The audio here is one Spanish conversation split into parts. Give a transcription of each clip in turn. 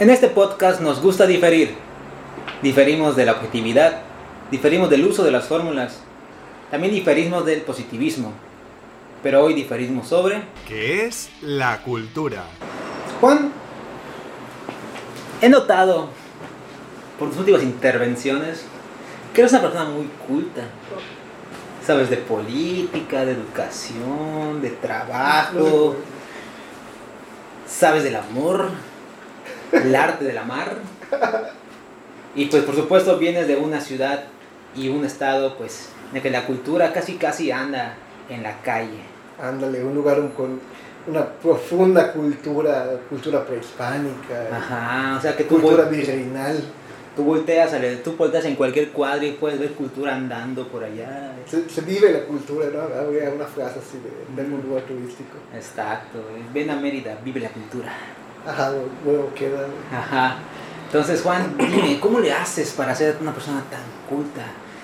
En este podcast nos gusta diferir. Diferimos de la objetividad, diferimos del uso de las fórmulas, también diferimos del positivismo. Pero hoy diferimos sobre... ¿Qué es la cultura? Juan, he notado por tus últimas intervenciones que eres una persona muy culta. Sabes de política, de educación, de trabajo. Sabes del amor, el arte del amar. Y pues por supuesto vienes de una ciudad y un estado pues en que la cultura casi casi anda en la calle. Ándale, un lugar con una profunda cultura, cultura prehispánica, Ajá, o sea que tú, cultura virreinal. tú volteas, la- tú volteas en cualquier cuadro y puedes ver cultura andando por allá. Se, se vive la cultura, ¿no? Habría una frase así de, de algún lugar turístico. Exacto, ven a Mérida, vive la cultura. Ajá, luego queda. Ajá. Entonces, Juan, dime, ¿cómo le haces para ser una persona tan culta?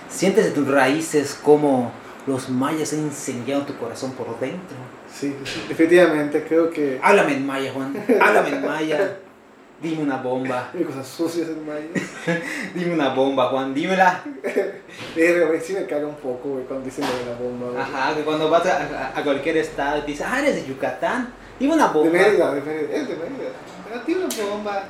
¿Sientes de tus raíces como los mayas han incendiado tu corazón por dentro? Sí, definitivamente creo que Háblame en maya, Juan. Háblame en maya. Dime una bomba. hay cosas sucias en Maya. Dime una bomba, Juan. Dímela. Eh, güey, sí me caga un poco, güey, cuando dicen lo de la bomba. güey. Ajá, que cuando vas a, a- a cualquier estado y te dicen, ah, eres de Yucatán. Dime una De bomba. Mérida, de Mérida, es de Mérida. Pero tiene una bomba.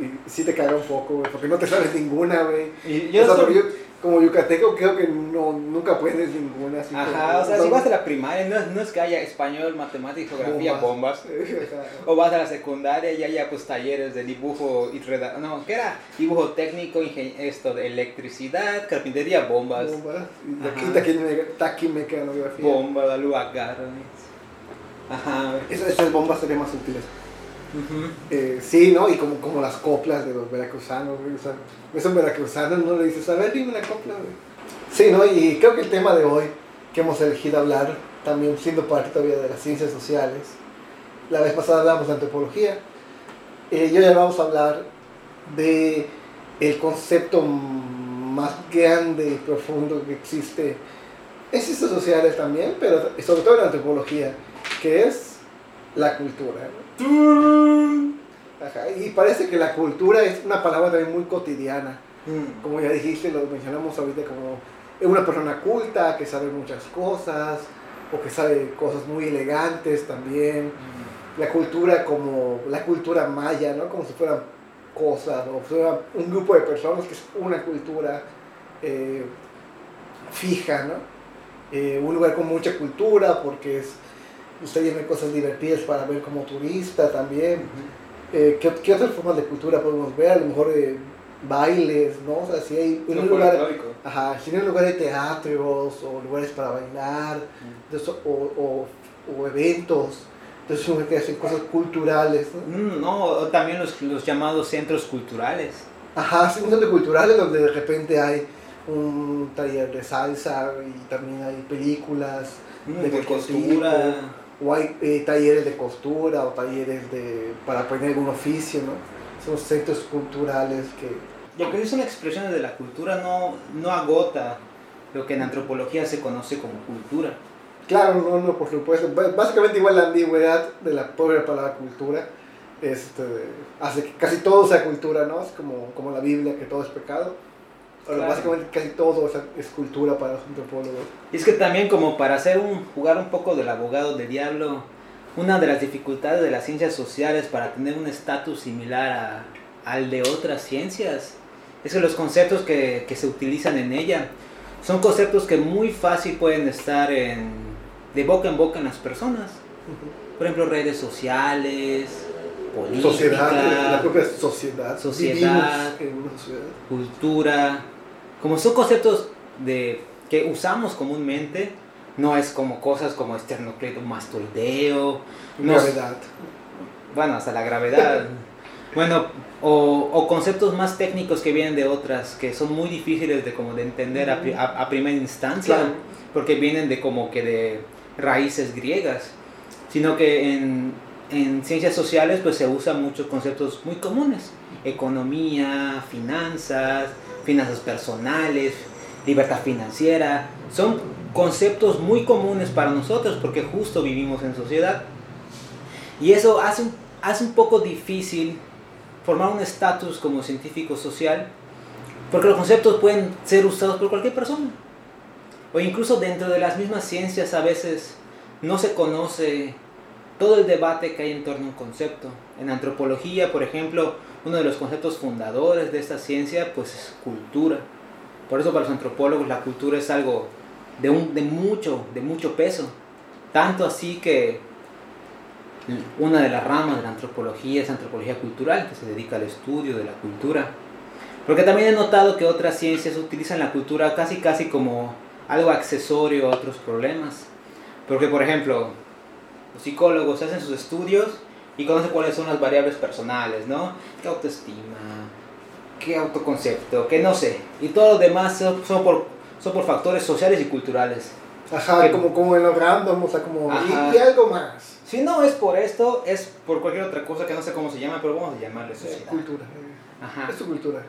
Y, y sí te caga un poco, güey, porque no te sabes ninguna, güey. Y O yo sea, soy- yo, como yucateco, creo que no, nunca aprendes ninguna. Así Ajá, o sea, no- si vas a la primaria, no es, no es que haya español, matemática, geografía, bombas. O vas a la secundaria y haya pues talleres de dibujo y redacción. No, ¿qué era? Dibujo técnico, ingen- esto de electricidad, carpintería, bombas. Bombas. Y de aquí taquimecanografía. Bomba, la luz agarra. Ajá. Esas, esas bombas serían más útiles. Eh, sí, ¿no? Y como, como las coplas de los veracruzanos, güey. O sea, veracruzanos no le dices, a ver, dime la copla, güey. Sí, ¿no? Y creo que el tema de hoy que hemos elegido hablar, también siendo parte todavía de las ciencias sociales, la vez pasada hablamos de antropología, eh, y hoy vamos a hablar de el concepto más grande y profundo que existe en ciencias sociales también, pero sobre todo en antropología, que es la cultura. ¿no? Ajá, y parece que la cultura es una palabra también muy cotidiana. Mm. Como ya dijiste, lo mencionamos ahorita como una persona culta que sabe muchas cosas o que sabe cosas muy elegantes también. La cultura como la cultura maya, ¿no? Como si fueran cosas o fuera un grupo de personas que es una cultura eh, fija, ¿no? Eh, un lugar con mucha cultura porque es, usted tiene cosas divertidas para ver como turista también. Eh, ¿qué, qué otras formas de cultura podemos ver? A lo mejor eh, bailes, ¿no? O sea, si hay un lugar, folclórico. ajá, si hay un lugar de teatros o lugares para bailar entonces, o, o, o eventos, entonces que hacen cosas culturales, ¿no? Mm, No, también los, los llamados centros culturales. Ajá, sí, un centro cultural donde de repente hay un taller de salsa y también hay películas Mm, de, de costura. tipo, o hay eh, talleres de costura o talleres de para aprender algún oficio, ¿no? Son centros culturales que... Lo que son expresiones de la cultura no, no agota lo que en antropología se conoce como cultura. Claro, no, no, por supuesto. Básicamente igual la ambigüedad de la pobre palabra cultura este, hace que casi todo sea cultura, ¿no? Es como, como la Biblia, que todo es pecado. Claro. básicamente casi todo es, es cultura para los antropólogos. Y es que también como para hacer un, jugar un poco del abogado del diablo, una de las dificultades de las ciencias sociales para tener un estatus similar a- al de otras ciencias es que los conceptos que, que se utilizan en ella son conceptos que muy fácil pueden estar en, de boca en boca en las personas. Por ejemplo, redes sociales, política, Sociedad, la propia sociedad. Sociedad. En una sociedad. cultura, como son conceptos de que usamos comúnmente, no es como cosas como esternocleidomastoideo, no, Gravedad. bueno, hasta la gravedad. bueno, o, o conceptos más técnicos que vienen de otras, que son muy difíciles de como de entender a, a- a primera instancia, Claro. porque vienen de como que de raíces griegas, sino que en, en ciencias sociales pues se usan muchos conceptos muy comunes, economía, finanzas, finanzas personales, libertad financiera, son conceptos muy comunes para nosotros porque justo vivimos en sociedad. Y eso hace, hace un poco difícil formar un estatus como científico social, porque los conceptos pueden ser usados por cualquier persona. O incluso dentro de las mismas ciencias a veces no se conoce todo el debate que hay en torno a un concepto. En antropología, por ejemplo, uno de los conceptos fundadores de esta ciencia pues es cultura. Por eso para los antropólogos la cultura es algo de, un, de, mucho, de mucho peso. Tanto así que una de las ramas de la antropología es antropología cultural, que se dedica al estudio de la cultura. Porque también he notado que otras ciencias utilizan la cultura casi casi como algo accesorio a otros problemas. Porque por ejemplo, los psicólogos hacen sus estudios y conocen cuáles son las variables personales, ¿no? ¿Qué autoestima? ¿Qué autoconcepto? ¿Qué no sé? Y todo lo demás son, por, son por factores sociales y culturales. Ajá, como, como en lo random, o sea, como... Y, algo más. Si no es por esto, es por cualquier otra cosa que no sé cómo se llama, pero vamos a llamarle sociedad. cultura. Ajá. Es su cultura.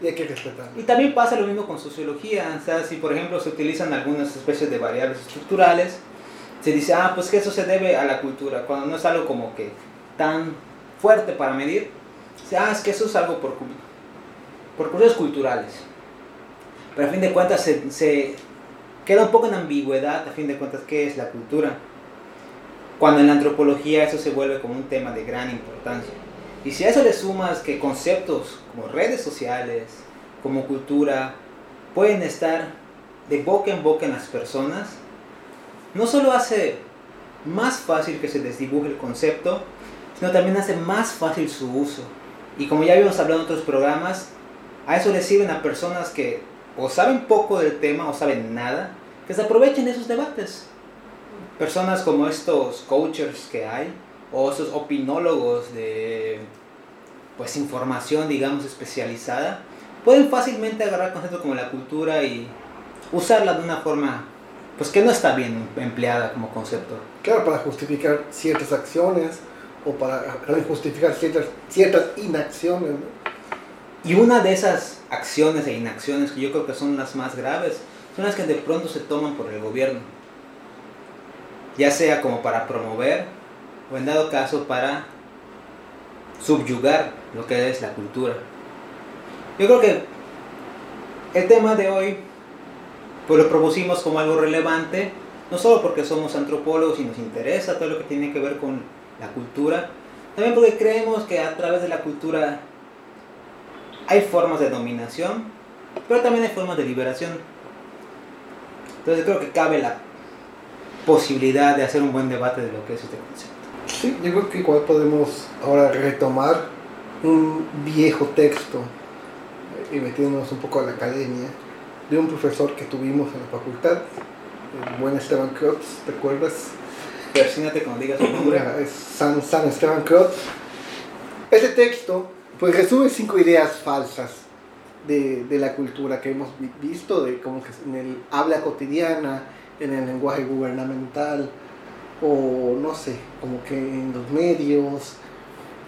Y hay que respetarla. Y también pasa lo mismo con sociología. O sea, si por ejemplo se utilizan algunas especies de variables estructurales, se dice, ah, pues que eso se debe a la cultura, cuando no es algo como que tan fuerte para medir, se ah, es que eso es algo por, por cosas culturales. Pero a fin de cuentas se, se, queda un poco en ambigüedad, a fin de cuentas, qué es la cultura. Cuando en la antropología eso se vuelve como un tema de gran importancia. Y si a eso le sumas que conceptos como redes sociales, como cultura, pueden estar de boca en boca en las personas, no solo hace más fácil que se desdibuje el concepto, sino también hace más fácil su uso. Y como ya habíamos hablado en otros programas, a eso le sirven a personas que o saben poco del tema o saben nada, que se aprovechen de esos debates. Personas como estos coaches que hay, o esos opinólogos de pues información digamos especializada, pueden fácilmente agarrar conceptos como la cultura y usarla de una forma pues que no está bien empleada como concepto. Claro, para justificar ciertas acciones o para justificar ciertas, ciertas inacciones. Y una de esas acciones e inacciones que yo creo que son las más graves son las que de pronto se toman por el gobierno. Ya sea como para promover o en dado caso para subyugar lo que es la cultura. Yo creo que el tema de hoy pues lo propusimos como algo relevante, no solo porque somos antropólogos y nos interesa todo lo que tiene que ver con la cultura, también porque creemos que a través de la cultura hay formas de dominación, pero también hay formas de liberación. Entonces creo que cabe la posibilidad de hacer un buen debate de lo que es este concepto. Sí, yo creo que igual podemos ahora retomar un viejo texto y metiéndonos un poco a la academia de un profesor que tuvimos en la facultad, el buen Esteban Kreutz, ¿te acuerdas? Persínate cuando digas su nombre. Es San, San Esteban Kreutz. Este texto pues resume cinco ideas falsas de, de, la cultura que hemos visto, de como que en el habla cotidiana, en el lenguaje gubernamental, o no sé, como que en los medios,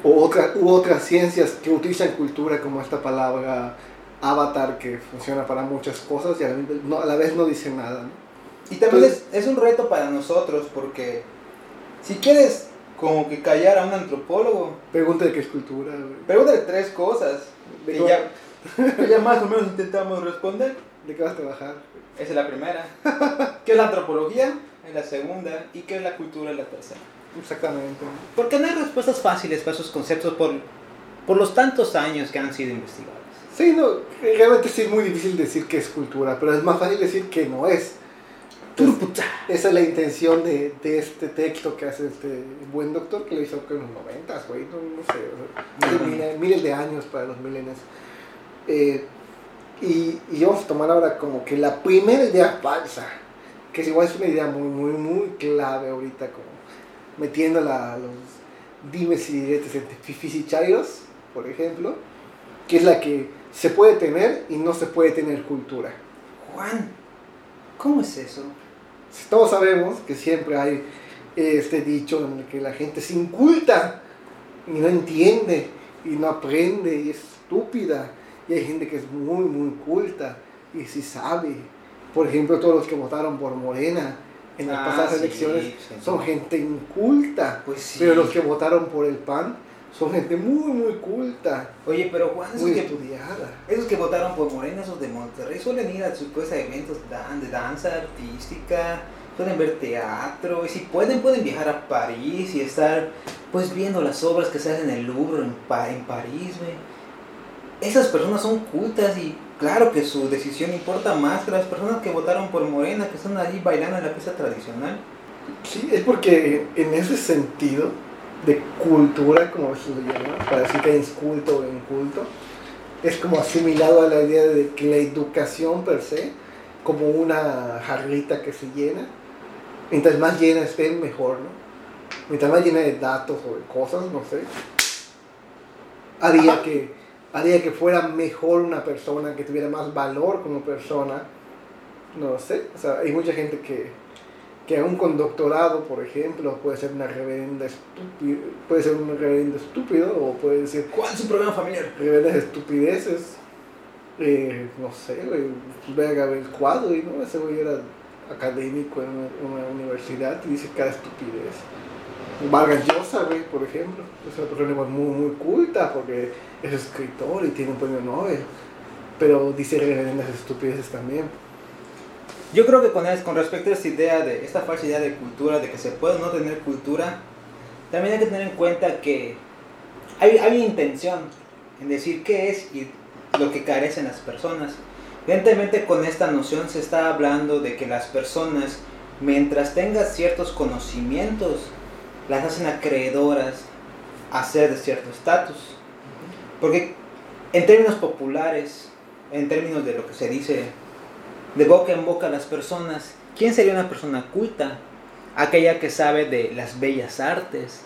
o otra, u otras ciencias que utilizan cultura como esta palabra avatar que funciona para muchas cosas y a la, vez no dice nada. Y también es, es, un reto para nosotros porque si quieres como que callar a un antropólogo... Pregúntale qué es cultura. Pregúntale tres cosas que ya, ya más o menos intentamos responder. ¿De qué vas a trabajar? Esa es la primera. ¿Qué es la antropología? Es la segunda. ¿Y qué es la cultura? Es la tercera. Exactamente. Porque no hay respuestas fáciles para esos conceptos por, por los tantos años que han sido investigados. Sí, no, realmente sí es muy difícil decir que es cultura, pero es más fácil decir que no es. esa es la intención de, de, este texto que hace este buen doctor que lo hizo en los noventas, güey, no, no, sé, miles, de años para los milenios. Eh, y, y, vamos a tomar ahora como que la primera idea falsa, que es igual es una idea muy, muy, muy clave ahorita, como metiéndola a los dimes y diretes entre fificicharios, por ejemplo, que es la que se puede tener y no se puede tener cultura. Juan, ¿cómo es eso? Todos sabemos que siempre hay este dicho en el que la gente se inculta y no entiende y no aprende y es estúpida. Y hay gente que es muy, muy culta y sí sabe. Por ejemplo, todos los que votaron por Morena en las Ah, pasadas sí, elecciones sí. son gente inculta. Pues sí. Pero los que votaron por el PAN son gente muy, muy culta, Oye, pero Juan, esos muy que, estudiada. esos que votaron por Morena, esos de Monterrey, suelen ir a sus pues, a eventos dan- de danza artística, suelen ver teatro, y si pueden, pueden viajar a París y estar pues viendo las obras que se hacen en el Louvre en, Pa- en París, güey. Esas personas son cultas y claro que su decisión importa más que las personas que votaron por Morena, que están allí bailando en la pieza tradicional. Sí, es porque en ese sentido de cultura, como se le llama, para decir que es culto o inculto, es como asimilado a la idea de que la educación per se, como una jarrita que se llena, mientras más llena esté, mejor, ¿no? Mientras más llena de datos o de cosas, no sé, haría que, haría que fuera mejor una persona, que tuviera más valor como persona, no lo sé, o sea, hay mucha gente que, que aún con doctorado, por ejemplo, puede ser una reverenda estúpido, puede ser un reverendo estúpido o puede decir ¿Cuál es su problema familiar? reverendas estupideces. Eh, no sé, güey, ve a Gabriel Cuadro y no, ese güey era académico en una, una universidad y dice cada estupidez. Vargas Llosa, güey, por ejemplo, es una persona muy, muy culta porque es escritor y tiene un premio Nobel, pero dice reverendas estupideces también. Yo creo que con, es- con respecto a esta idea de esta falsa idea de cultura, de que se puede no tener cultura, también hay que tener en cuenta que hay, hay intención en decir qué es y lo que carecen las personas. Evidentemente con esta noción se está hablando de que las personas, mientras tengan ciertos conocimientos, las hacen acreedoras a ser de cierto estatus. Porque en términos populares, en términos de lo que se dice de boca en boca a las personas. ¿Quién sería una persona culta? Aquella que sabe de las bellas artes.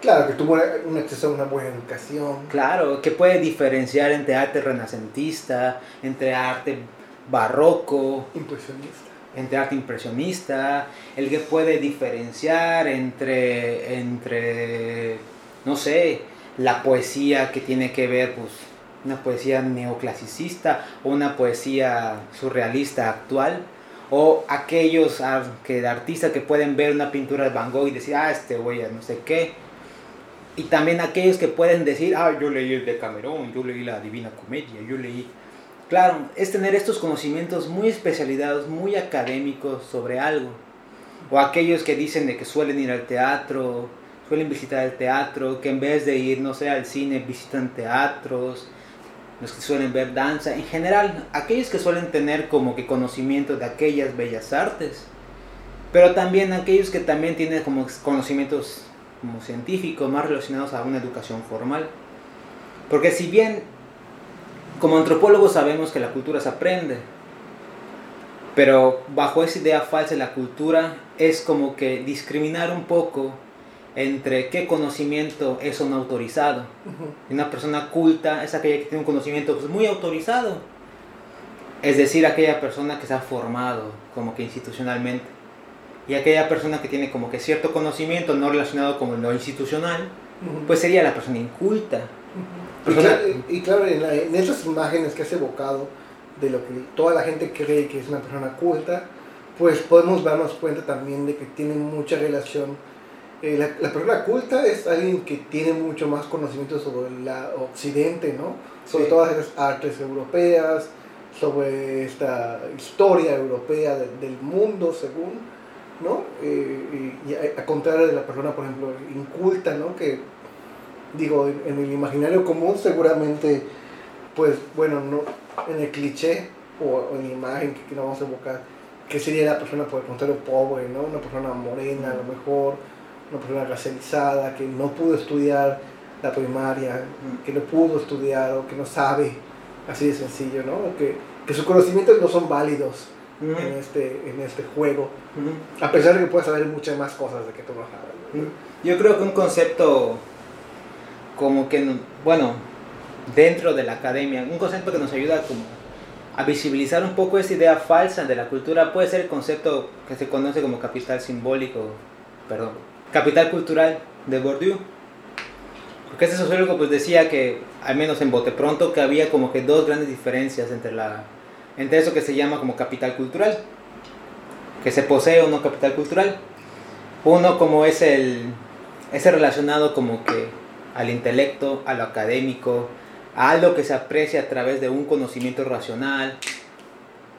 Claro, que tuvo una- un acceso a una buena educación. Claro, que puede diferenciar entre arte renacentista, entre arte barroco, Impresionista. entre arte impresionista, el que puede diferenciar entre, entre, no sé, la poesía que tiene que ver, pues, una poesía neoclasicista o una poesía surrealista actual, o aquellos que, artistas que pueden ver una pintura de Van Gogh y decir, ah, este güey, no sé qué. Y también aquellos que pueden decir, ah, yo leí el de Camerón, yo leí la Divina Comedia, yo leí Claro, es tener estos conocimientos muy especializados, muy académicos sobre algo. O aquellos que dicen de que suelen ir al teatro, suelen visitar el teatro, que en vez de ir, no sé, al cine, visitan teatros, los que suelen ver danza, en general, aquellos que suelen tener como que conocimiento de aquellas bellas artes. Pero también aquellos que también tienen como conocimientos como científicos, más relacionados a una educación formal. Porque si bien como antropólogos sabemos que la cultura se aprende, pero bajo esa idea falsa de la cultura es como que discriminar un poco entre qué conocimiento es un autorizado. Ujú. Y Una persona culta es aquella que tiene un conocimiento pues, muy autorizado, es decir, aquella persona que se ha formado como que institucionalmente. Y aquella persona que tiene como que cierto conocimiento no relacionado con lo institucional, pues sería la persona inculta. Y Persona- claro, y claro, en, la- en esas imágenes que has evocado de lo que toda la gente cree que es una persona culta, pues podemos darnos cuenta también de que tiene mucha relación. Eh, la, la persona culta es alguien que tiene mucho más conocimiento sobre el occidente, ¿no? Sobre Sí. todas esas artes europeas, sobre esta historia europea de- del mundo, según, ¿no? Eh, y, y a, a contrario de la persona, por ejemplo, inculta, ¿no? Que digo, en, en el imaginario común seguramente, pues bueno, no, en el cliché o, en la imagen que, que nos vamos a evocar, que sería la persona, por el contrario, pobre, ¿no? Una persona morena a lo mejor, una persona racializada, que no pudo estudiar la primaria, que no pudo estudiar o que no sabe, así de sencillo, ¿no? Que, que sus conocimientos no son válidos en, este, en este juego, a pesar de que puedes saber muchas más cosas de que tú no sabes. ¿no? Yo creo que un concepto como que, no- bueno, dentro de la academia, un concepto que nos ayuda como a visibilizar un poco esa idea falsa de la cultura puede ser el concepto que se conoce como capital simbólico, perdón, capital cultural de Bourdieu. Porque este sociólogo pues decía que, al menos en Bote Pronto, que había como que dos grandes diferencias entre, la, entre eso que se llama como capital cultural. que se posee o no capital cultural. Uno como es el, ese relacionado como que al intelecto, a lo académico, a algo que se aprecia a través de un conocimiento racional.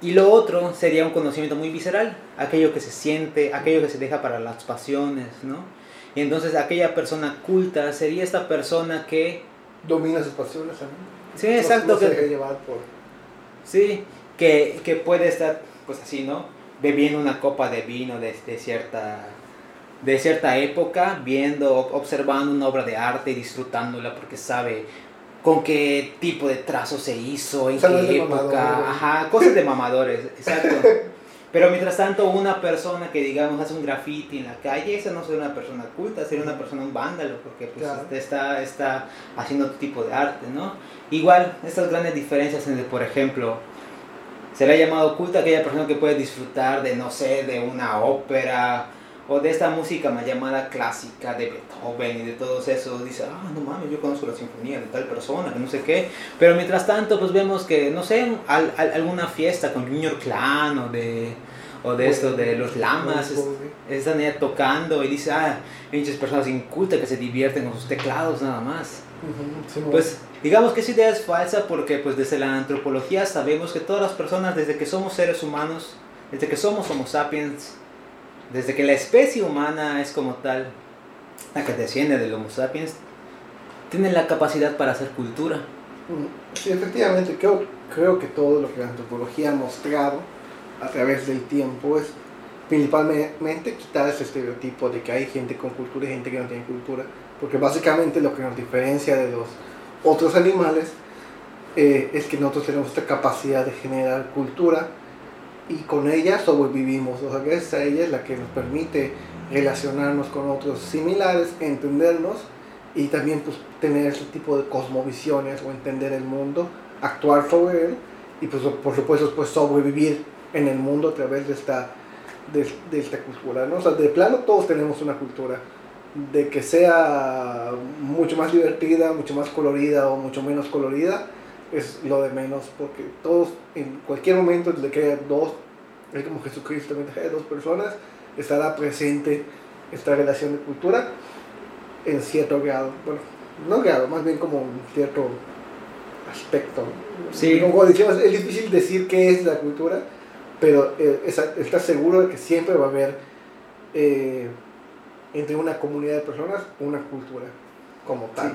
Y lo otro sería un conocimiento muy visceral, aquello que se siente, aquello que se deja para las pasiones, ¿no? Y entonces aquella persona culta sería esta persona que... Domina sus pasiones también. Sí, exacto. No, se que, llevar por... Sí, que, que puede estar, pues así, ¿no? Bebiendo una copa de vino de, de cierta de cierta época, viendo, observando una obra de arte y disfrutándola porque sabe con qué tipo de trazo se hizo, en qué época, ajá, cosas de mamadores, exacto. Pero mientras tanto, una persona que digamos hace un graffiti en la calle, esa no sería una persona culta, sería una persona un vándalo, porque pues está, está haciendo otro tipo de arte, ¿no? Igual, estas grandes diferencias entre, por ejemplo, será llamado culta aquella persona que puede disfrutar de, no sé, de una ópera, o de esta música más llamada clásica de Beethoven y de todos esos, dice, ah, no mames, yo conozco la sinfonía de tal persona, que no sé qué, pero mientras tanto, pues vemos que, no sé, al, alguna fiesta con Junior Clan o de, o de esto, de los lamas, están ahí tocando y dice, ah, pinches personas incultas que se divierten con sus teclados nada más. pues digamos que esa idea es falsa porque pues desde la antropología sabemos que todas las personas, desde que somos seres humanos, desde que somos homo sapiens, desde que la especie humana es como tal, la que desciende del Homo sapiens, tiene la capacidad para hacer cultura. Mm, sí, efectivamente, creo, creo que todo lo que la antropología ha mostrado a través del tiempo es principalmente quitar ese estereotipo de que hay gente con cultura y gente que no tiene cultura, porque básicamente lo que nos diferencia de los otros animales eh, es que nosotros tenemos esta capacidad de generar cultura y con ella sobrevivimos. O sea, gracias a ella es la que nos permite relacionarnos con otros similares, entendernos y también pues, tener ese tipo de cosmovisiones o entender el mundo, actuar sobre él y pues por supuesto pues sobrevivir en el mundo a través de esta, de, de esta cultura. ¿no? O sea, de plano todos tenemos una cultura. De que sea mucho más divertida, mucho más colorida o mucho menos colorida, es lo de menos, porque todos, en cualquier momento, desde que haya dos, es como Jesucristo, haya dos personas, estará presente esta relación de cultura en cierto grado, bueno, no grado, más bien como un cierto aspecto. Sí. Como decíamos, es difícil decir qué es la cultura, pero eh, está seguro de que siempre va a haber eh, entre una comunidad de personas una cultura como tal.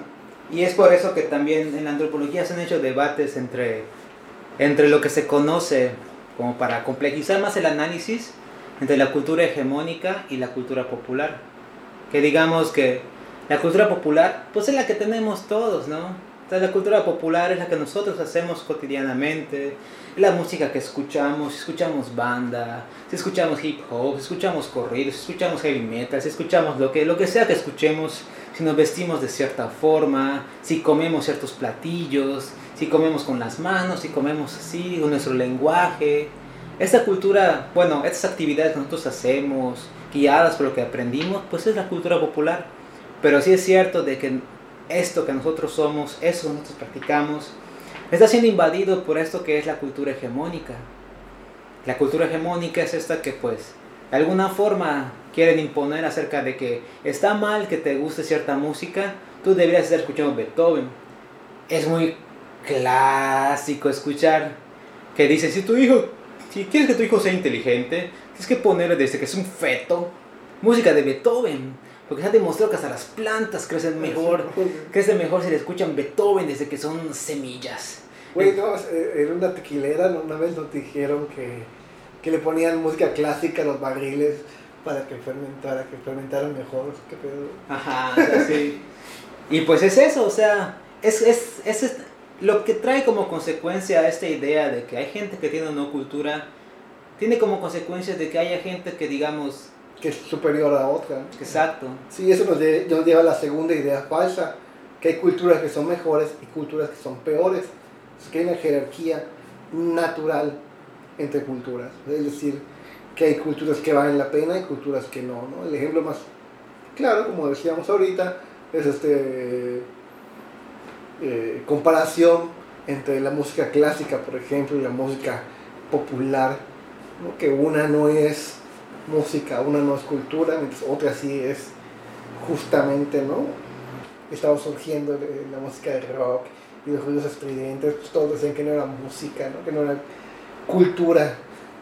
Y es por eso que también en la antropología se han hecho debates entre, entre lo que se conoce, como para complejizar más el análisis, entre la cultura hegemónica y la cultura popular. Que digamos que la cultura popular, pues es la que tenemos todos, ¿no? la cultura popular es la que nosotros hacemos cotidianamente, la música que escuchamos, si escuchamos banda, si escuchamos hip hop, si escuchamos corridos, si escuchamos heavy metal, si escuchamos lo que, lo que sea que escuchemos, si nos vestimos de cierta forma, si comemos ciertos platillos, si comemos con las manos, si comemos así, con nuestro lenguaje. Esta cultura, bueno, estas actividades que nosotros hacemos, guiadas por lo que aprendimos, pues es la cultura popular. Pero sí es cierto de que esto que nosotros somos, eso que nosotros practicamos, está siendo invadido por esto que es la cultura hegemónica. La cultura hegemónica es esta que pues de alguna forma quieren imponer acerca de que está mal que te guste cierta música, tú deberías estar escuchando Beethoven. Es muy clásico escuchar que dice, si tu hijo, si quieres que tu hijo sea inteligente, tienes que ponerle desde que es un feto música de Beethoven. Porque se ha demostrado que hasta las plantas crecen mejor, crecen mejor si le escuchan Beethoven desde que son semillas. Güey, no, en una tequilera una vez nos dijeron que, que le ponían música clásica a los barriles para que fermentara, que fermentaran mejor. ¿Qué pedo? Ajá, sí. Y pues es eso, o sea, es, es, es, lo que trae como consecuencia esta idea de que hay gente que tiene una cultura, tiene como consecuencia de que haya gente que, digamos, que es superior a otra. Exacto. Sí, eso nos, lleva a la segunda idea falsa, que hay culturas que son mejores y culturas que son peores. Es que hay una jerarquía natural entre culturas. Es decir, que hay culturas que valen la pena y culturas que no. ¿no? El ejemplo más claro, como decíamos ahorita, es este eh, comparación entre la música clásica, por ejemplo, y la música popular, que una no es música, una no es cultura, mientras otra sí es justamente, ¿no? Estaba surgiendo la música de rock y los ruidos estridentes, pues todos decían que no era música, ¿no? No cultura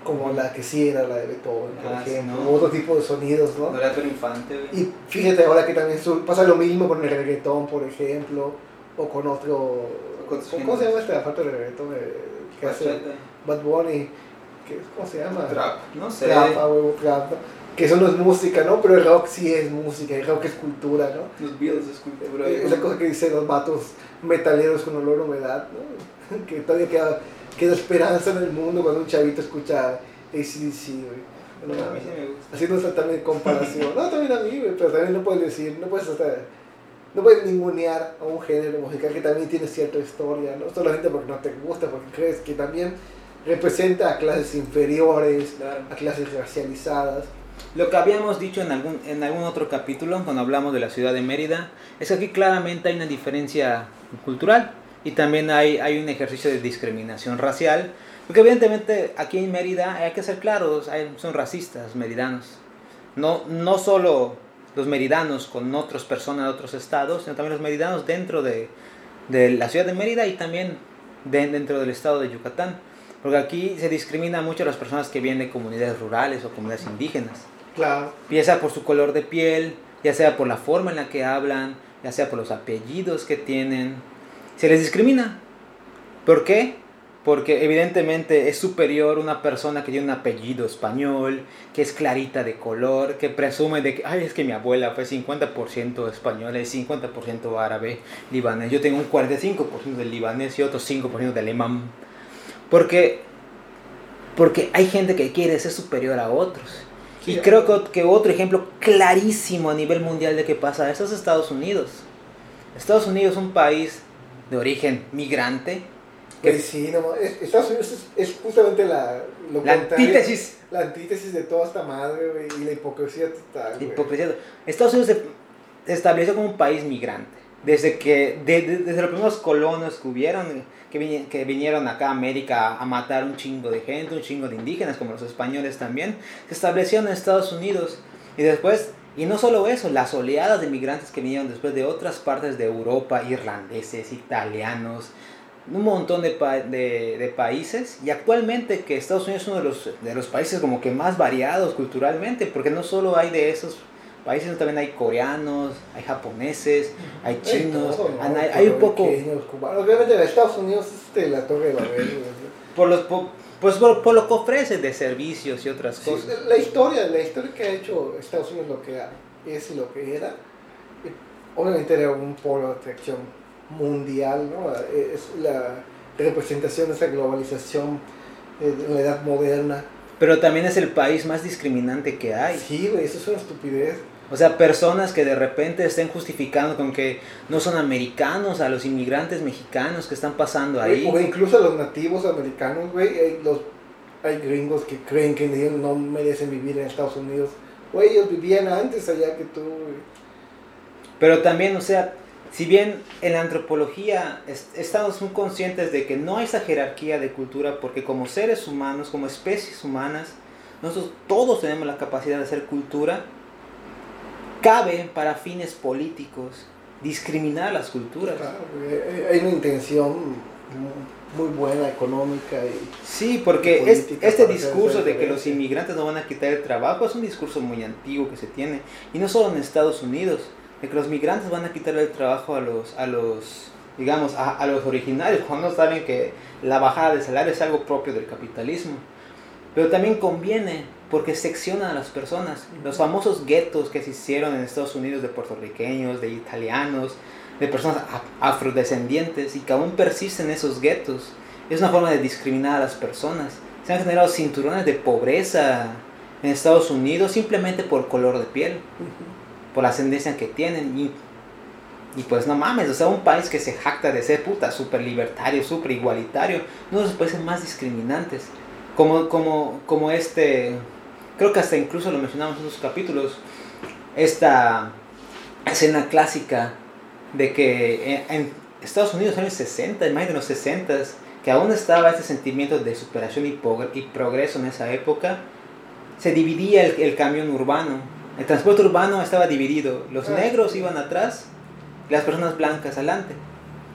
como la que sí era la de Beethoven, por Ah, sí, ejemplo, ¿no? otro tipo de sonidos, ¿no? No era infante, güey. Y fíjate ahora que también pasa lo mismo con el reggaetón, por ejemplo, o con otro... con ¿Cómo se llama esta parte del reggaetón? eh, que hace Bad Bunny, que, ¿cómo se llama? Trap, no sé. Trap, ah, huevo, trap. Que eso no es música, ¿no? Pero el rock sí es música, el rock es cultura, ¿no? Los Beatles es cultura. Es la cosa que dicen los vatos metaleros con olor a humedad, ¿no? Que todavía queda, queda esperanza en el mundo cuando un chavito escucha ACDC, güey. Bueno, a mí sí me gusta. Haciendo esta también comparación. No, también a mí, güey, pero también no puedes decir, no puedes hasta, no puedes ningunear a un género musical que también tiene cierta historia, ¿no? Solamente porque no te gusta, porque crees que también representa a clases inferiores, Claro. a clases racializadas. Lo que habíamos dicho en algún, en algún otro capítulo, cuando hablamos de la ciudad de Mérida, es que aquí claramente hay una diferencia cultural y también hay, hay un ejercicio de discriminación racial, porque evidentemente aquí en Mérida hay que ser claros, hay- son racistas meridanos. No, no solo los meridanos con otras personas de otros estados, sino también los meridanos dentro de, de la ciudad de Mérida y también de- dentro del estado de Yucatán. Porque aquí se discrimina mucho a las personas que vienen de comunidades rurales o comunidades indígenas Claro. ya sea por su color de piel, ya sea por la forma en la que hablan, ya sea por los apellidos que tienen. Se les discrimina. ¿Por qué? Porque evidentemente es superior una persona que tiene un apellido español, que es clarita de color, que presume de que, ay, es que mi abuela fue 50% española y 50% árabe, libanés. Yo tengo un 45% del libanés y otro 5% de alemán. Porque, porque hay gente que quiere ser superior a otros. Y creo que, que otro ejemplo clarísimo a nivel mundial de qué pasa eso es Estados Unidos. Estados Unidos es un país de origen migrante. Que Pues sí, no, es- Estados Unidos es, es justamente la, lo la antítesis La antítesis de toda esta madre, güey, y la hipocresía total, güey. hipocresía. Estados Unidos se estableció como un país migrante. Desde que de- de- desde los primeros colonos que hubieron, que, vini- que vinieron acá a América a matar un chingo de gente, un chingo de indígenas, como los españoles también, se establecieron en Estados Unidos. Y después, y no solo eso, las oleadas de migrantes que vinieron después de otras partes de Europa, irlandeses, italianos, un montón de, pa- de, de países. Y actualmente que Estados Unidos es uno de los, de los países como que más variados culturalmente, porque no solo hay de esos países, sino también hay coreanos, hay japoneses, hay chinos, todo, ¿no? hay, hay un poco... Cubanos. Obviamente, Estados Unidos es este, la torre de güey. Por, los, po- pues por, por lo que ofrece de servicios y otras Sí, cosas. la historia, la historia que ha hecho Estados Unidos lo que es y lo que era, obviamente era un polo de atracción mundial, ¿no? Es la representación de esa globalización eh, en la edad moderna. Pero también es el país más discriminante que hay. Sí, güey, eso es una estupidez. O sea, personas que de repente estén justificando con que no son americanos a los inmigrantes mexicanos que están pasando ahí. O incluso a los nativos americanos, güey, hay, los, hay gringos que creen que ellos no merecen vivir en Estados Unidos. Güey, ellos vivían antes allá que tú, güey. Pero también, o sea, si bien en la antropología es- estamos muy conscientes de que no hay esa jerarquía de cultura, porque como seres humanos, como especies humanas, nosotros todos tenemos la capacidad de hacer cultura, cabe para fines políticos discriminar las culturas. Claro, hay- una intención muy buena, económica y... Sí, porque y es- política este discurso de que los inmigrantes no van a quitar el trabajo es un discurso muy antiguo que se tiene. Y no solo en Estados Unidos, de que los migrantes van a quitar el trabajo a los, a los digamos, a, a los originarios, cuando saben que la bajada de salario es algo propio del capitalismo. Pero también conviene porque seccionan a las personas. Los famosos guetos que se hicieron en Estados Unidos de puertorriqueños, de italianos, de personas afrodescendientes y que aún persisten esos guetos. Es una forma de discriminar a las personas. Se han generado cinturones de pobreza en Estados Unidos simplemente por color de piel, por la ascendencia que tienen. Y, y pues no mames, o sea, un país que se jacta de ser puta, súper libertario, súper igualitario, uno de los países más discriminantes. Como, como, como este, creo que hasta incluso lo mencionamos en los capítulos, esta escena clásica de que en, en Estados Unidos en los 60, más de los 60, que aún estaba este sentimiento de superación y, y progreso en esa época, se dividía el, el camión urbano. El transporte urbano estaba dividido. Los negros iban atrás y las personas blancas adelante.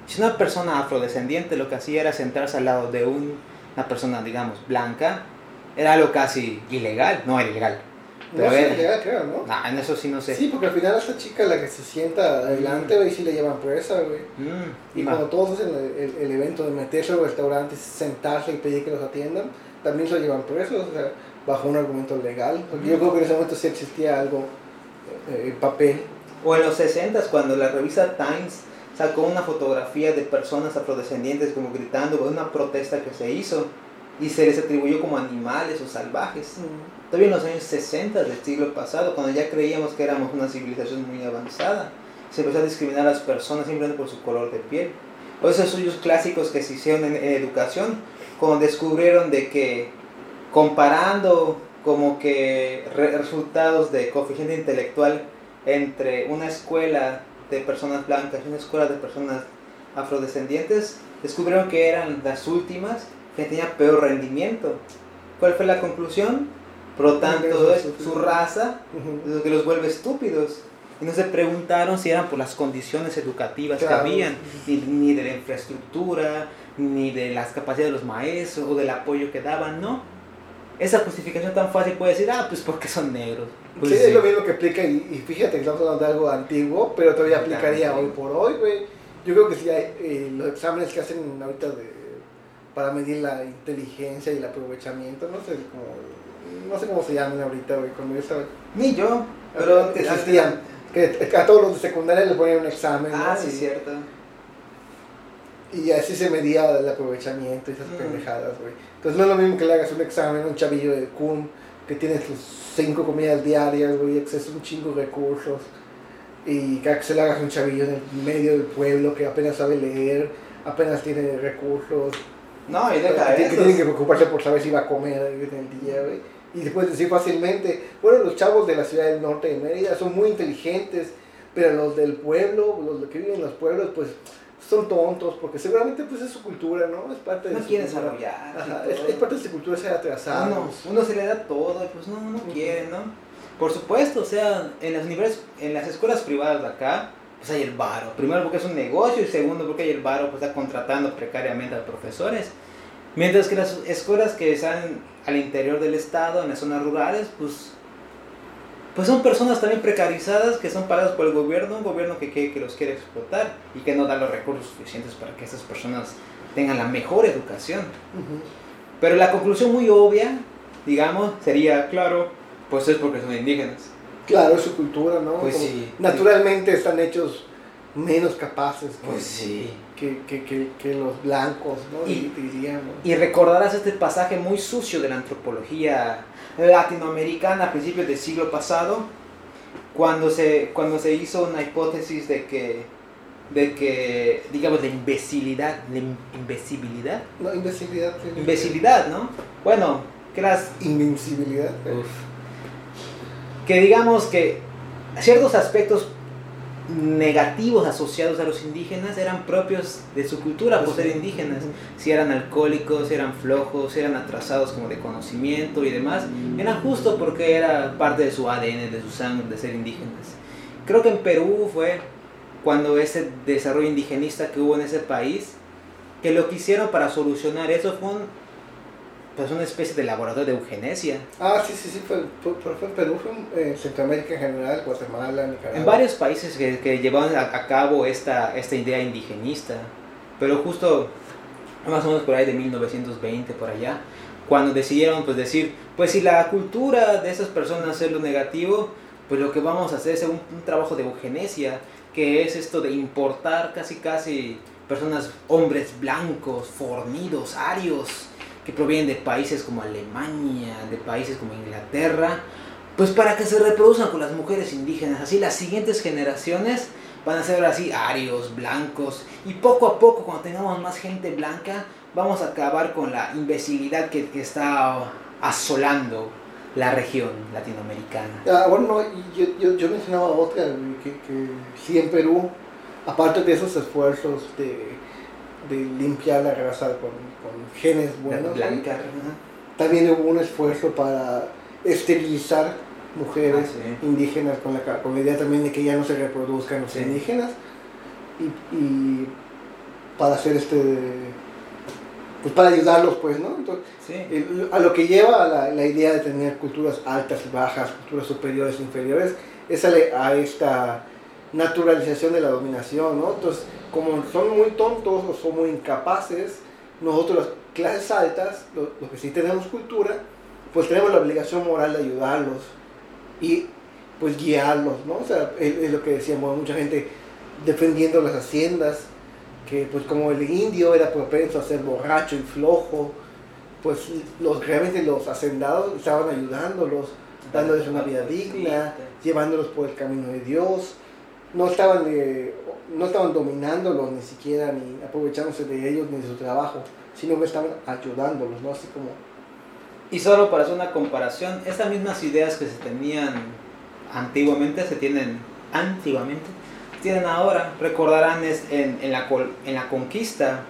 Si una persona afrodescendiente lo que hacía era sentarse al lado de un- una persona, digamos, blanca, era algo casi ilegal. No era ilegal. No Pero era- legal, creo, ¿no? Nah, en eso sí no sé. Sí, porque al final a esta chica, la que se sienta adelante, güey, sí le llevan presa, güey. Mm, Y cuando todos hacen el, el- el evento de meterse al restaurante, sentarse y pedir que los atiendan, también se lo llevan presos, o sea, bajo un argumento legal. Porque yo creo que en ese momento sí existía algo, eh, el papel. O en los 60 cuando la revista Times sacó una fotografía de personas afrodescendientes como gritando una protesta que se hizo y se les atribuyó como animales o salvajes. Todavía en los años 60 del siglo pasado, cuando ya creíamos que éramos una civilización muy avanzada, se empezó a discriminar a las personas simplemente por su color de piel. O esos estudios clásicos que se hicieron en, en educación, cuando descubrieron de que comparando como que re- resultados de coeficiente intelectual entre una escuela de personas blancas y una escuela de personas afrodescendientes, descubrieron que eran las últimas que tenían peor rendimiento. ¿Cuál fue la conclusión? Por lo tanto, es su raza lo que los vuelve estúpidos. Y no se preguntaron si eran por las condiciones educativas Claro. que habían, ni, ni de la infraestructura, ni de las capacidades de los maestros o del apoyo que daban, no. Esa justificación tan fácil puede decir, ah, pues porque son negros. Pues sí, sí. es lo mismo que aplica, y, y fíjate estamos hablando de algo antiguo, pero todavía aplicaría hoy por hoy, güey. Yo creo que sí hay eh, los exámenes que hacen ahorita de, para medir la inteligencia y el aprovechamiento, no sé cómo, no sé cómo se llaman ahorita, güey, cuando yo estaba... Ni yo, pero existían, que a todos los de secundaria les ponían un examen, Ah, ¿no? sí, Y- cierto. Y así se medía el aprovechamiento y esas Mm. pendejadas, güey. Entonces no es lo mismo que le hagas un examen a un chavillo de CUM que tiene sus cinco comidas diarias, güey, acceso a un chingo de recursos. Y que se le hagas un chavillo en el medio del pueblo que apenas sabe leer, apenas tiene recursos. No, y deja que eso. tiene que preocuparse por saber si va a comer en el día, güey. Y se puede decir fácilmente, bueno, los chavos de la ciudad del norte de Mérida son muy inteligentes, pero los del pueblo, los que viven en los pueblos, pues son tontos, porque seguramente pues es su cultura, ¿no? Es parte de No su quieren desarrollar. Es, es parte de su cultura ser atrasados. Uno, uno se le da todo y pues no, no quiere, ¿no? Por supuesto, o sea, en las, en las escuelas privadas de acá, pues hay el varo. Primero porque es un negocio y segundo porque hay el varo, pues está contratando precariamente a profesores. Mientras que las escuelas que están al interior del estado, en las zonas rurales, pues, pues son personas también precarizadas que son pagadas por el gobierno, un gobierno que, que, que los quiere explotar y que no da los recursos suficientes para que esas personas tengan la mejor educación. Pero la conclusión muy obvia, digamos, sería, claro, pues es porque son indígenas. Claro, es su cultura, ¿no? Pues Como sí. Naturalmente están hechos menos capaces que, Pues sí. que, que, los blancos, ¿no? Y- diríamos. Y recordarás este pasaje muy sucio de la antropología latinoamericana a principios del siglo pasado, cuando se, cuando se hizo una hipótesis de que, de que digamos, la imbecilidad, im- imbecilidad, No, imbecilidad. imbecilidad, ¿no? Bueno, que las Invencibilidad. Uf. Que digamos que ciertos aspectos negativos asociados a los indígenas eran propios de su cultura por ser indígenas. Si eran alcohólicos, si eran flojos, si eran atrasados como de conocimiento y demás, eran justo porque era parte de su ADN, de su sangre, de ser indígenas. Creo que en Perú fue cuando ese desarrollo indigenista que hubo en ese país, que lo que hicieron para solucionar eso fue un- pues una especie de laboratorio de eugenesia. Ah, sí, sí, sí, fue, fue, fue- en Perú, fue en eh, Centroamérica en general, Guatemala, Nicaragua. En varios países que, que llevaban a, a cabo esta, esta idea indigenista, pero justo más o menos por ahí de 1920, por allá, cuando decidieron pues decir, pues si la cultura de esas personas es lo negativo, pues lo que vamos a hacer es un, un trabajo de eugenesia, que es esto de importar casi casi personas, hombres blancos, fornidos, arios, que provienen de países como Alemania, de países como Inglaterra, pues para que se reproduzcan con las mujeres indígenas. Así las siguientes generaciones van a ser así arios, blancos. Y poco a poco, cuando tengamos más gente blanca, vamos a acabar con la imbecilidad que, que está asolando la región latinoamericana. Ah, bueno, yo, yo, yo mencionaba otra, que, que sí en Perú, aparte de esos esfuerzos de, de limpiar la raza con, con genes buenos, Blanca. también hubo un esfuerzo para esterilizar mujeres Ah, sí. indígenas con la, con la idea también de que ya no se reproduzcan los Sí. indígenas y, y para hacer este pues para ayudarlos pues no Entonces, Sí. el- a lo que lleva a la, la idea de tener culturas altas y bajas culturas superiores e inferiores es a, a esta naturalización de la dominación no entonces como son muy tontos o son muy incapaces nosotros las clases altas los los que sí tenemos cultura pues tenemos la obligación moral de ayudarlos y pues guiarlos, ¿no? O sea, es, es lo que decíamos, mucha gente defendiendo las haciendas, que pues como el indio era propenso a ser borracho y flojo, pues los, realmente los hacendados estaban ayudándolos, dándoles una vida digna, llevándolos por el camino de Dios, no estaban, de- no estaban dominándolos ni siquiera, ni aprovechándose de ellos ni de su trabajo, sino que estaban ayudándolos, ¿no? Así como Y solo para hacer una comparación, estas mismas ideas que se tenían antiguamente, se tienen antiguamente, tienen ahora. Recordarán es en, en, la, en la conquista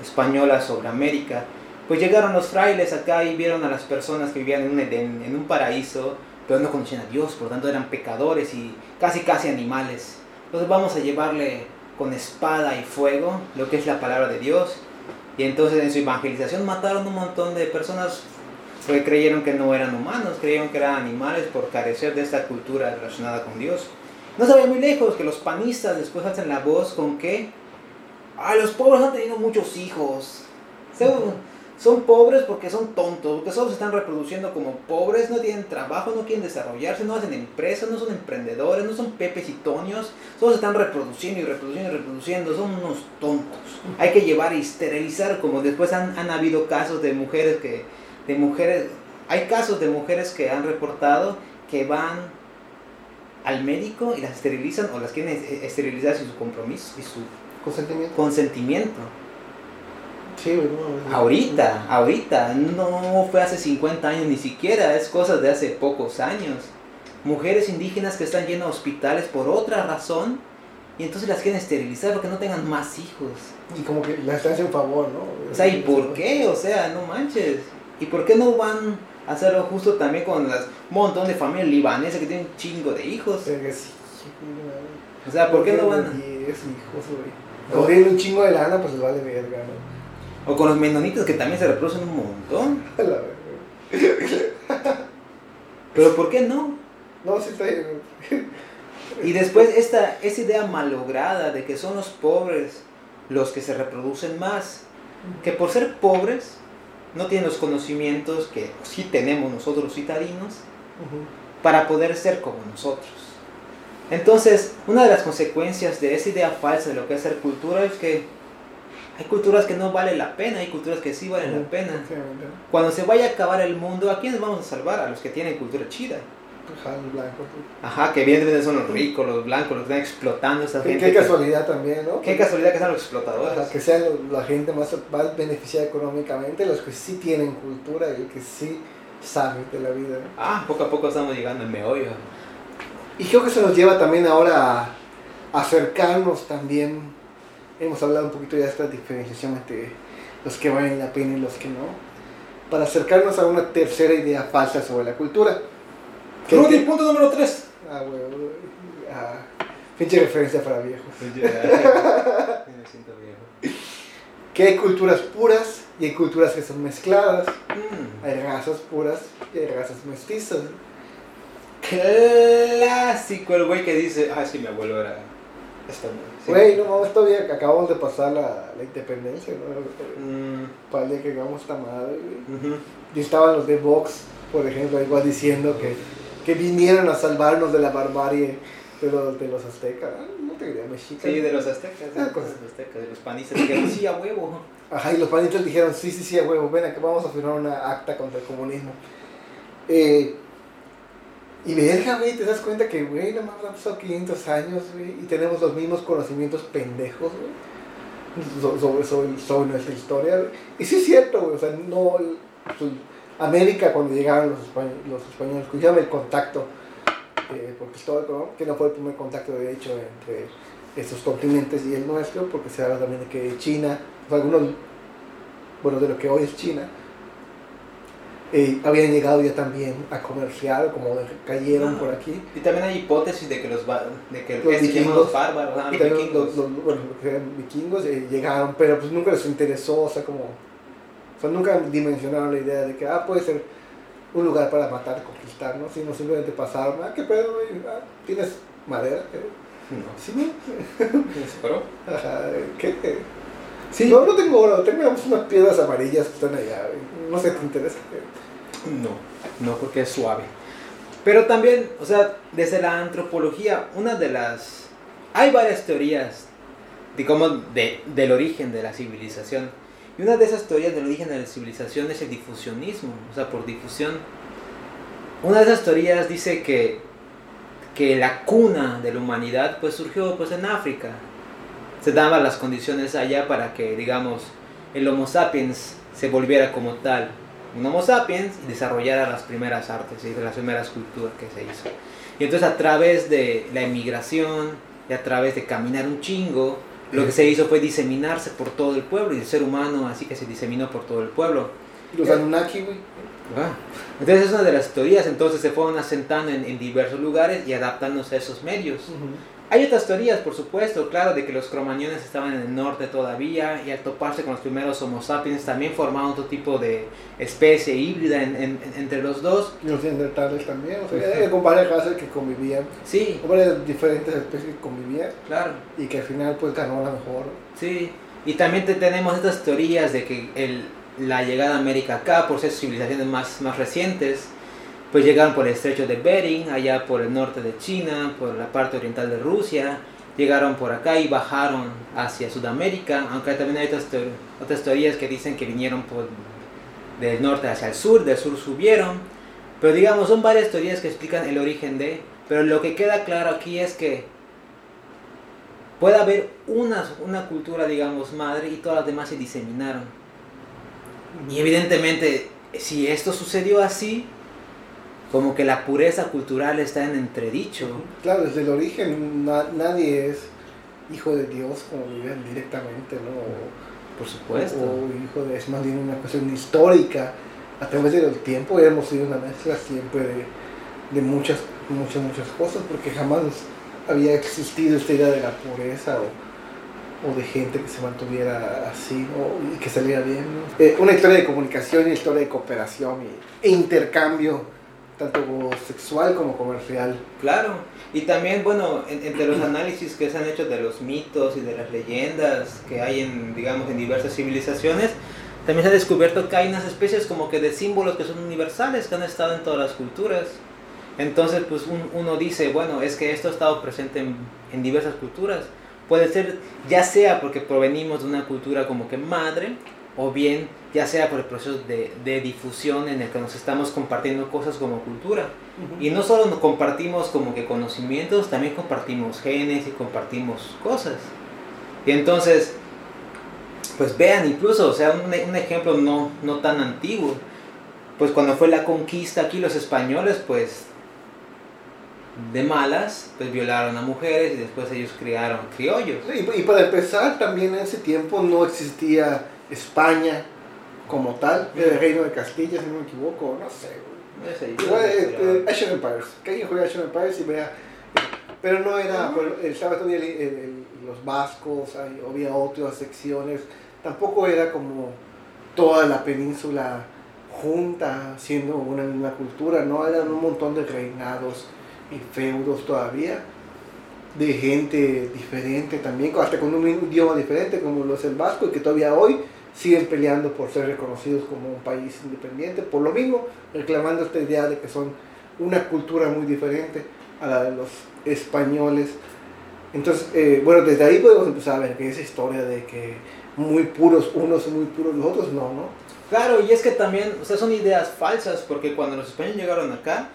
española sobre América, pues llegaron los frailes acá y vieron a las personas que vivían en un Edén, en un paraíso, pero no conocían a Dios, por lo tanto eran pecadores y casi casi animales. Entonces vamos a llevarle con espada y fuego lo que es la palabra de Dios. Y entonces en su evangelización mataron un montón de personas porque creyeron que no eran humanos, creyeron que eran animales por carecer de esta cultura relacionada con Dios. No se muy lejos que los panistas después hacen la voz con que ah, los pobres han tenido muchos hijos. Son pobres porque son tontos, porque solo se están reproduciendo como pobres, no tienen trabajo, no quieren desarrollarse, no hacen empresas, no son emprendedores, no son pepes y tonios, solo se están reproduciendo y reproduciendo y reproduciendo, son unos tontos. Hay que llevar y esterilizar, como después han, han habido casos de mujeres que de mujeres, hay casos de mujeres que han reportado que van al médico y las esterilizan o las quieren es- esterilizar sin su compromiso y su consentimiento. consentimiento. Sí, no. Ahorita, ahorita, no fue hace 50 años ni siquiera, es cosas de hace pocos años. Mujeres indígenas que están llenas de hospitales por otra razón y entonces las quieren esterilizar porque no tengan más hijos. Y como que la están en favor, ¿no? O sea, ¿y por qué? O sea, no manches. ¿Y por qué no van a hacerlo justo también con las montón de familias libanesas que tienen un chingo de hijos? O sea, ¿por qué no van? a- 10 hijos, güey. Como tienen un chingo de lana, pues les vale verga, ¿no? O con los menonitas que también se reproducen un montón. Pero ¿por qué no? No, sí está bien. Y después esta, esa idea malograda de que son los pobres los que se reproducen más, que por ser pobres no tienen los conocimientos que sí tenemos nosotros citadinos Ujú. para poder ser como nosotros. Entonces, una de las consecuencias de esa idea falsa de lo que es ser cultura es que hay culturas que no valen la pena, hay culturas que sí valen la pena. Cuando se vaya a acabar el mundo, ¿a quiénes vamos a salvar? A los que tienen cultura chida. Ajá, los blancos. Ajá, que evidentemente son los ricos, los blancos, los que están explotando esa gente. qué que- casualidad también, ¿no? Qué casualidad que sean los Ajá, explotadores. que sean la gente más, más beneficiada económicamente, los que sí tienen cultura y que sí saben de la vida. ¿no? Ah, poco a poco estamos llegando al meollo. Y creo que eso nos lleva también ahora a acercarnos también, hemos hablado un poquito ya de esta diferenciación entre los que valen la pena y los que no, para acercarnos a una tercera idea falsa sobre la cultura. Que- Rudy, punto número 3. Ah, güey, ah, pinche referencia para viejos. Me siento viejo. Que hay culturas puras y hay culturas que son mezcladas. Mm. Hay razas puras y hay razas mestizas. Clásico el güey que dice, ah, que mi abuelo era esta sí. Güey, no mames, todavía que acabamos de pasar la, la independencia, ¿no? Mm, Para el día que hagamos esta madre, güey. Y estaban los de Vox, por ejemplo, igual diciendo que, que vinieron a salvarnos de la barbarie de los, de los aztecas. Ah, No te diría mexicanos. Sí, de los aztecas, de Ah, los pues. aztecas, de los panistas, que sí, a huevo. Ajá, y los panitas dijeron, sí, sí, sí, a huevo, ven acá, vamos a firmar una acta contra el comunismo. Eh, y verga, güey, te das cuenta que, güey, no mames, han pasado 500 años, güey, y tenemos los mismos conocimientos pendejos, güey, so- sobre, sobre, sobre nuestra historia. Y sí es cierto, güey, o sea, no... pues, América, cuando llegaron los españoles, los españoles escuchaban el contacto eh, por Cristóbal Colón, que no fue el primer contacto, de hecho, entre estos continentes y el nuestro, porque se habla también de que China, sea, algunos, bueno, de lo que hoy es China, eh, habían llegado ya también a comerciar, como cayeron Ah. por aquí. Y también hay hipótesis de que los, de que Los vikingos. bárbaros, ah, los vikingos. los, los- bueno, los que eran vikingos eh, llegaron, pero pues nunca les interesó, o sea, como, o sea, nunca dimensionaron la idea de que, ah, puede ser un lugar para matar, conquistar, ¿no? Sino simplemente pasaron, ah, qué pedo? Ah, ¿tienes madera? Eh, No. Sí, ¿no? ¿Pero? Ajá, ¿qué? qué? Sí, no, no tengo oro, tengo unas piedras amarillas que están allá, no sé, ¿te interesa? No, no porque es suave. Pero también, o sea, desde la antropología, una de las... Hay varias teorías de cómo, de, del origen de la civilización. Y una de esas teorías del origen de la civilización es el difusionismo, o sea, por difusión. Una de esas teorías dice que, que la cuna de la humanidad pues surgió pues en África. Se daban las condiciones allá para que, digamos, el Homo sapiens se volviera como tal un Homo sapiens y desarrollara las primeras artes y las primeras culturas que se hizo. Y entonces a través de la emigración y a través de caminar un chingo, lo que se hizo fue diseminarse por todo el pueblo y el ser humano así que se diseminó por todo el pueblo. Los Anunnaki, güey. Ah, Entonces es una de las teorías, entonces se fueron asentando en, en diversos lugares y adaptándose a esos medios. Hay otras teorías, por supuesto, claro, de que los cromañones estaban en el norte todavía y al toparse con los primeros Homo sapiens también formaron otro tipo de especie híbrida en- en- en- entre los dos. Y los neandertales también, o sea, Ujú. eh, con varias razas que convivían, Sí, con varias diferentes especies que convivían claro, y que al final pues ganó la mejor. sí. Y también te- tenemos estas teorías de que el- la llegada a América acá, por ser civilizaciones más, más recientes, pues llegaron por el estrecho de Bering, allá por el norte de China, por la parte oriental de Rusia, llegaron por acá y bajaron hacia Sudamérica, aunque también hay otras, teo- otras teorías que dicen que vinieron por, del norte hacia el sur, del sur subieron, pero digamos, son varias teorías que explican el origen de, pero lo que queda claro aquí es que puede haber una, una cultura, digamos, madre y todas las demás se diseminaron. Y evidentemente, si esto sucedió así, como que la pureza cultural está en entredicho. Claro, desde el origen na- nadie es hijo de Dios como viven directamente, ¿no? Por supuesto. O hijo de, es más bien una cuestión histórica. A través del tiempo hemos sido una mezcla siempre de, de muchas, muchas, muchas cosas, porque jamás había existido esta idea de la pureza o, o de gente que se mantuviera así ¿no? y que saliera bien. ¿no? Eh, una historia de comunicación y historia de cooperación y, e intercambio, tanto sexual como comercial. Claro. Y también, bueno, en- entre los análisis que se han hecho de los mitos y de las leyendas que hay en, digamos, en diversas civilizaciones, también se ha descubierto que hay unas especies como que de símbolos que son universales, que han estado en todas las culturas. Entonces, pues un- uno dice, bueno, es que esto ha estado presente en, en diversas culturas. Puede ser, ya sea porque provenimos de una cultura como que madre, o bien ya sea por el proceso de, de difusión en el que nos estamos compartiendo cosas como cultura. Y no solo nos compartimos como que conocimientos, también compartimos genes y compartimos cosas. Y entonces, pues vean incluso, o sea, un, un ejemplo no, no tan antiguo. Pues cuando fue la conquista aquí, los españoles, pues de malas, pues violaron a mujeres y después ellos criaron criollos. Sí, y para empezar, también en ese tiempo no existía España como tal, el reino de Castilla, si no me equivoco, no sé. No yo- eh, eh, Action Empires, que alguien juega Action Empires y vea. Pero no era, estaba todavía el- el- el- los vascos, hay- había otras secciones, tampoco era como toda la península junta siendo una misma cultura, no eran un montón de reinados y feudos todavía, de gente diferente también, hasta con un idioma diferente como lo es el vasco y que todavía hoy siguen peleando por ser reconocidos como un país independiente, por lo mismo reclamando esta idea de que son una cultura muy diferente a la de los españoles. Entonces, eh, bueno, desde ahí podemos empezar a ver que esa historia de que muy puros unos muy puros los otros, no, ¿no? Claro, y es que también, o sea, son ideas falsas, porque cuando los españoles llegaron acá,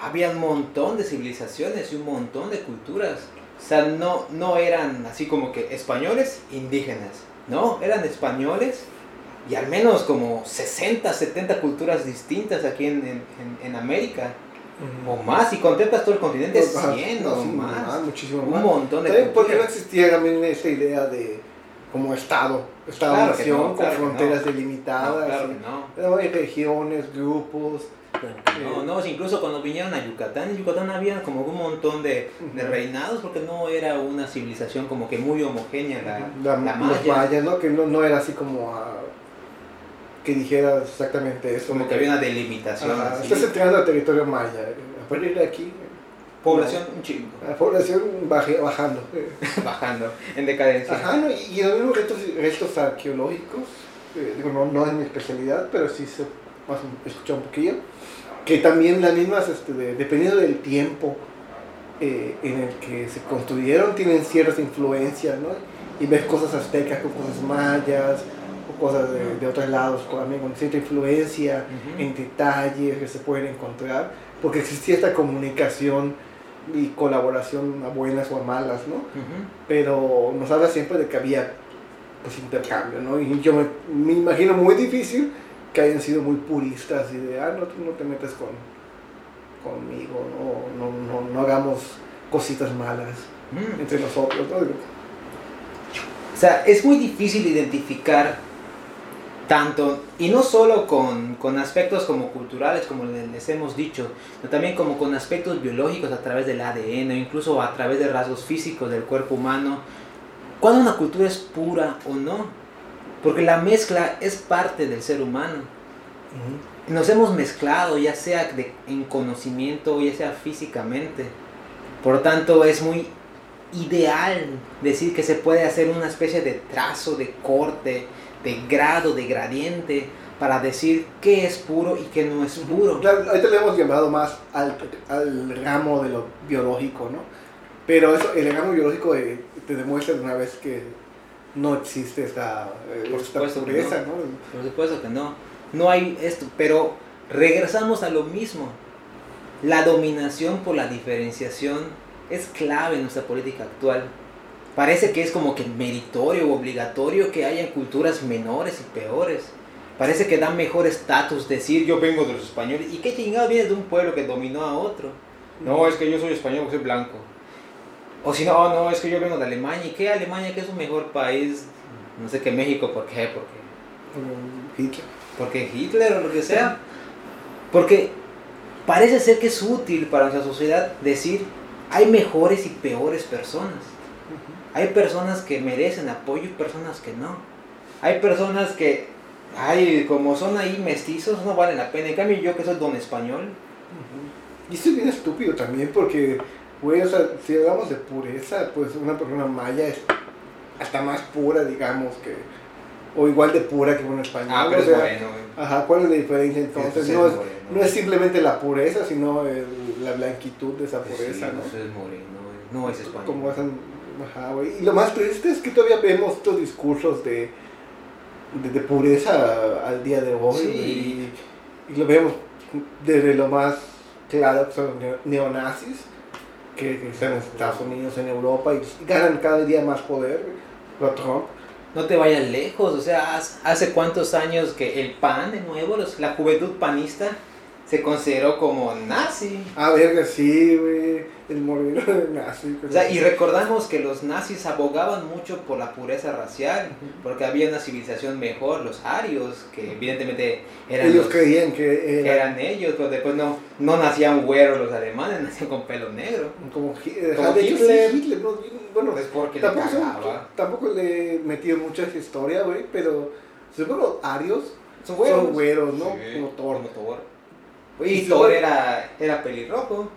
había un montón de civilizaciones y un montón de culturas. O sea, no, no eran así como que españoles indígenas, no, eran españoles y al menos como 60, 70 culturas distintas aquí en, en, en- en América, o más, y contemplas todo el continente, Ajá, 100 no, o sí, más. muchísimo Un más. montón de También porque no existía también esta idea de como Estado, Estado Claro que nación, no, con claro fronteras no. delimitadas. No, claro y- que no. no, hay regiones, grupos. No, no, incluso cuando vinieron a Yucatán, en Yucatán había como un montón de, de reinados porque no era una civilización como que muy homogénea la, La- la los maya. mayas, ¿no? Que no, no era así como que dijeras exactamente eso. Como que había una delimitación. Ajá, así. estás entrando al territorio maya. eh, A partir de aquí, Población un chingo, la población baje- bajando. eh. bajando, en decadencia. Ajá, ¿no? y, y los mismos restos, restos arqueológicos, eh, digo, no, no es mi especialidad, pero sí se escuché un poquillo, que también las mismas, este, de- dependiendo del tiempo eh, en el que se construyeron, tienen ciertas influencias, ¿no? Y ves cosas aztecas con cosas mayas, o cosas de, de otros lados con, también con cierta influencia en detalles que se pueden encontrar, porque existía esta comunicación y colaboración a buenas o a malas, ¿no? Pero nos habla siempre de que había pues intercambio, ¿no? Y yo me, me imagino muy difícil que hayan sido muy puristas y de, ah, no, tú no te metes con, conmigo, ¿no? No, no, no hagamos cositas malas Mm. entre nosotros, ¿no? O sea, es muy difícil identificar tanto, y no solo con, con aspectos como culturales, como le- les hemos dicho, sino también como con aspectos biológicos a través del ADN, o incluso a través de rasgos físicos del cuerpo humano, cuando una cultura es pura o no. Porque la mezcla es parte del ser humano. Nos hemos mezclado, ya sea de- en conocimiento, ya sea físicamente. Por lo tanto, es muy ideal decir que se puede hacer una especie de trazo, de corte, de grado, de gradiente, para decir qué es puro y qué no es puro. Claro, ahorita le hemos llamado más al, al ramo de lo biológico, ¿no? Pero eso, el ramo biológico eh, te demuestra de una vez que no existe esta, eh, Por esta supuesto que pureza, no. ¿no? Por supuesto que no. No hay esto, pero regresamos a lo mismo. La dominación por la diferenciación es clave en nuestra política actual. Parece que es como que meritorio o obligatorio que haya culturas menores y peores. Parece que da mejor estatus decir yo vengo de los españoles. ¿Y qué chingado viene de un pueblo que dominó a otro? No, es que yo soy español, soy blanco. O si no, "Oh, no, es que yo vengo de Alemania. ¿Y qué Alemania? que es un mejor país? No sé qué México, ¿por qué? Porque Como Hitler. porque Hitler o lo que sea. Porque parece ser que es útil para nuestra sociedad decir hay mejores y peores personas. Hay personas que merecen apoyo y personas que no. Hay personas que, ay, como son ahí mestizos, no valen la pena. En cambio, yo que soy don español, Y esto es bien estúpido también porque, güey, o sea, si hablamos de pureza, pues una persona maya es hasta más pura, digamos, que, o igual de pura que un español. ah, pero o es moreno, güey. Ajá, ¿cuál es la diferencia entonces? No es, moreno. no es simplemente la pureza, sino el- la blanquitud de esa Sí, pureza, ¿no? ese es moreno, güey. no es español. Como hacen, ajá, güey. Y lo más triste es que todavía vemos estos discursos de, de, de pureza al día de hoy. Sí. Y, y lo vemos desde lo más claro que son neonazis, que, están en Estados Unidos, en Europa, y ganan cada día más poder. Lo Trump. No te vayas lejos, o sea, hace cuántos años que el PAN, de nuevo, los- la juventud panista, se consideró como nazi. Ah, verga, sí, güey. El moreno de nazi. O sea, y recordamos que los nazis abogaban mucho por la pureza racial, porque había una civilización mejor, los arios, que evidentemente eran, Ellos los- creían que era eran ellos, pero después no, no nacían güeros los alemanes, nacían con pelo negro. como, Hitler. Hitler, ¿no? Bueno, Pues porque le tampoco, son- cagaba. tampoco le he metido mucho a esa historia, güey, pero seguro los arios Son son güeros, ¿no? Sí, Como Thor. como Thor. Y Y si Thor era, era pelirrojo.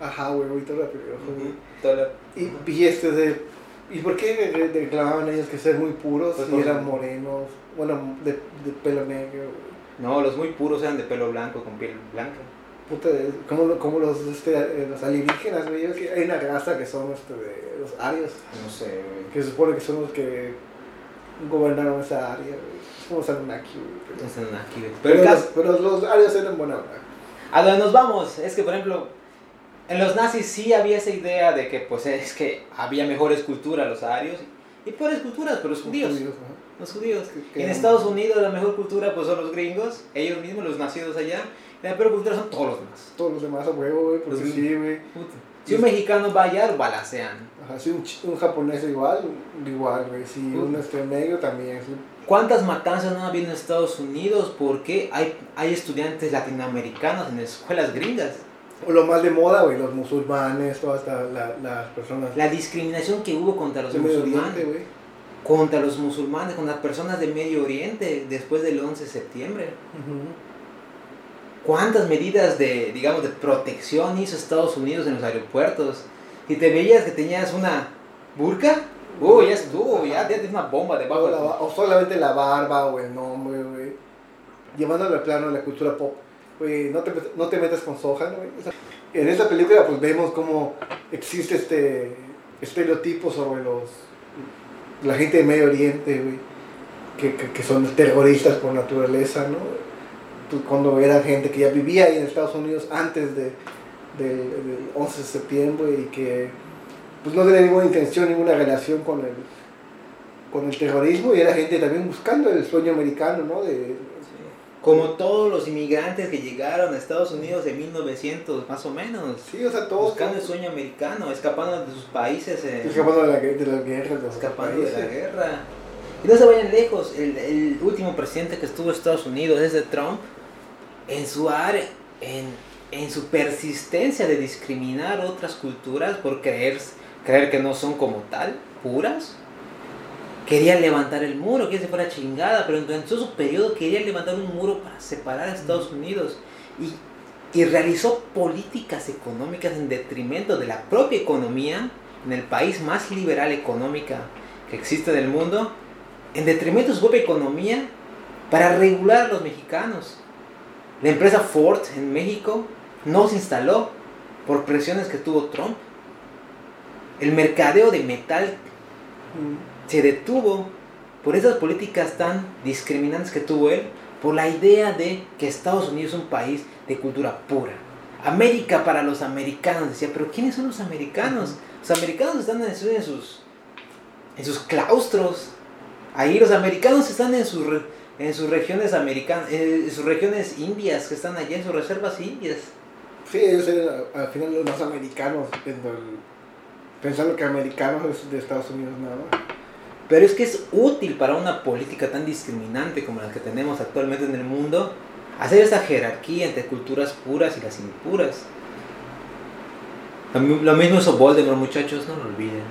Ajá, güey, ahorita la película, güey. Thor- Y, y este de... ¿Y por qué re- reclamaban ellos que ser muy puros Pues y por- eran morenos? Bueno, de, de pelo negro, güey. No, los muy puros eran de pelo blanco con piel blanca. Puta, como, lo- como los, este, eh, los alienígenas, güey. Que hay una raza que son este, de los arios, No sé, güey. que se supone que son los que gobernaron esa área, güey. Es como Anunnaki, güey. pero- güey. Pero, los, pero los arios eran buena onda. A donde nos vamos es que, por ejemplo, en los nazis sí había esa idea de que, pues, es que había mejores culturas los arios y peores culturas, pero los judíos. Los judíos. Que- Y que en Estados Unidos la mejor cultura, pues, son los gringos, ellos mismos, los nacidos allá. Y la peor cultura son todos los demás. Todos los demás a huevo, güey, porque Los- sí, güey. Puta. Si un mexicano va allá, balacean. Ajá, si un, un japonés igual, igual, güey. Si Uh. un negro también. sí. ¿Cuántas matanzas no ha habido en Estados Unidos? Porque hay, hay estudiantes latinoamericanos en escuelas gringas. O lo más de moda, güey, los musulmanes, todas la- la- las personas La discriminación que hubo contra los de musulmanes. Oriente. Contra los musulmanes, con las personas de Medio Oriente después del 11 de septiembre. ¿Cuántas medidas de, digamos, de protección hizo Estados Unidos en los aeropuertos? Si te veías que tenías una burka, uh, ya estuvo, ya tienes una bomba debajo O, de la ba- o solamente la barba o el nombre, güey. Llevándolo al plano de la cultura pop. Güey, no te, no te metas con soja, ¿no, güey? O sea, en esta película pues vemos cómo existe este estereotipo sobre los la gente de Medio Oriente, güey. Que, que, que son terroristas por naturaleza, ¿no? Cuando era gente que ya vivía ahí en Estados Unidos antes de, del, del 11 de septiembre y que pues no tenía ninguna intención, ninguna relación con el, con el terrorismo y era gente también buscando el sueño americano, ¿no? De, Como todos los inmigrantes que llegaron a Estados Unidos en 1900, más o menos. sí, o sea, todos Buscando el sueño americano, escapando de sus países. eh, escapando de la, de la guerra, de escapando de la guerra. Y no se vayan lejos, el, el último presidente que estuvo en Estados Unidos, ese Trump, en su área, en, en su persistencia de discriminar otras culturas por creer, creer que no son como tal, puras, quería levantar el muro, que se fuera chingada, pero durante todo su periodo quería levantar un muro para separar a Estados Unidos. Y, y realizó políticas económicas en detrimento de la propia economía en el país más liberal económica que existe en el mundo, en detrimento de su propia economía para regular a los mexicanos. La empresa Ford en México no se instaló por presiones que tuvo Trump. El mercadeo de metal se detuvo por esas políticas tan discriminantes que tuvo él, por la idea de que Estados Unidos es un país de cultura pura. América para los americanos, decía, pero ¿quiénes son los americanos? Los americanos están en sus, en sus, en sus claustros. Ahí los americanos están en sus, en sus regiones americanas, en sus regiones indias, que están allá en sus reservas indias. Sí, ellos eran al final los más americanos, viendo el- pensando que americanos es de Estados Unidos nada más. Pero es que es útil para una política tan discriminante como la que tenemos actualmente en el mundo hacer esa jerarquía entre culturas puras y las impuras. Lo mi- Lo mismo hizo Voldemort, muchachos, no lo olviden.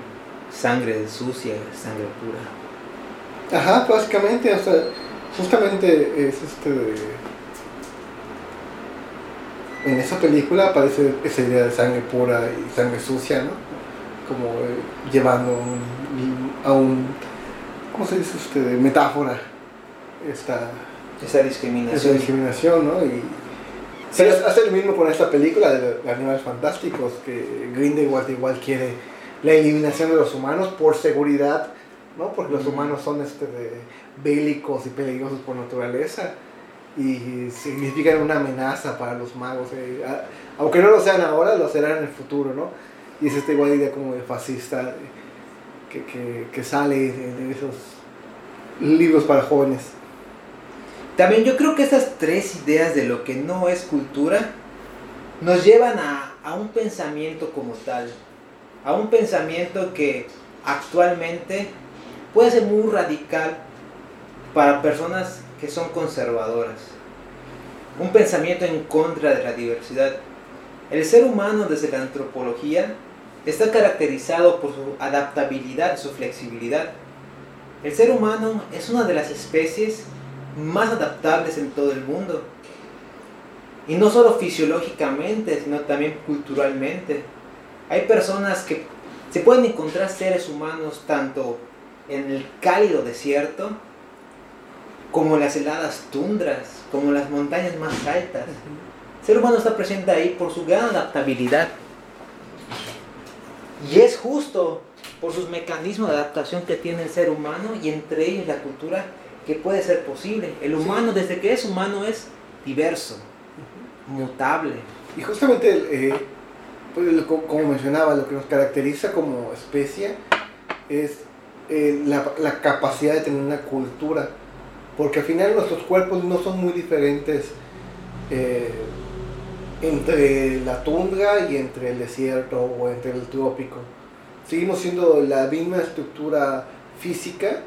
Sangre sucia, sangre pura. Ajá, básicamente, o sea, justamente es este. En esa película aparece esa idea de sangre pura y sangre sucia, ¿no? Como eh, llevando un- a un... ¿Cómo se dice usted? Metáfora. Esta, Esa esa discriminación. discriminación, ¿no? Y sí, hace hace lo mismo con esta película de los animales fantásticos, que Grindelwald igual quiere la eliminación de los humanos por seguridad, ¿no? Porque los humanos son este de bélicos y peligrosos por naturaleza y significan una amenaza para los magos. eh, aunque no lo sean ahora, lo serán en el futuro, ¿no? Y es esta igual como de fascista que, que, que sale de esos libros para jóvenes. También yo creo que estas tres ideas de lo que no es cultura nos llevan a, a un pensamiento como tal, a un pensamiento que actualmente puede ser muy radical para personas que son conservadoras. Un pensamiento en contra de la diversidad. El ser humano desde la antropología está caracterizado por su adaptabilidad su flexibilidad. El ser humano es una de las especies más adaptables en todo el mundo. Y no solo fisiológicamente, sino también culturalmente. Hay personas que se pueden encontrar seres humanos tanto en el cálido desierto, como en las heladas tundras, como en las montañas más altas. El ser humano está presente ahí por su gran adaptabilidad. Y es justo por sus mecanismos de adaptación que tiene el ser humano y entre ellos la cultura que puede ser posible. El humano, desde que es humano, es diverso, mutable. Y justamente, eh, pues, como mencionaba, lo que nos caracteriza como especie es eh, la, la capacidad de tener una cultura. Porque al final nuestros cuerpos no son muy diferentes eh, entre la tundra y entre el desierto o entre el trópico. Seguimos siendo la misma estructura física,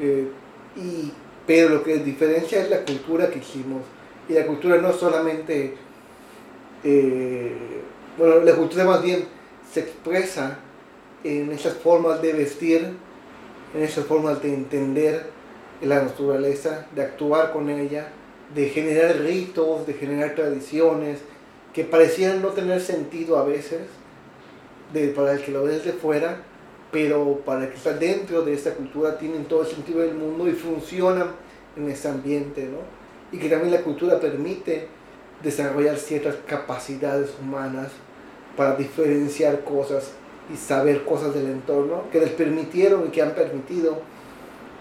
eh, y, pero lo que diferencia es la cultura que hicimos. Y la cultura no solamente, eh, bueno, la cultura más bien se expresa en esas formas de vestir, en esas formas de entender la naturaleza, de actuar con ella, de generar ritos, de generar tradiciones que parecieran no tener sentido a veces para el que lo ve desde fuera, pero para el que está dentro de esta cultura tienen todo el sentido del mundo y funcionan en ese ambiente, ¿no? Y que también la cultura permite desarrollar ciertas capacidades humanas para diferenciar cosas y saber cosas del entorno que les permitieron y que han permitido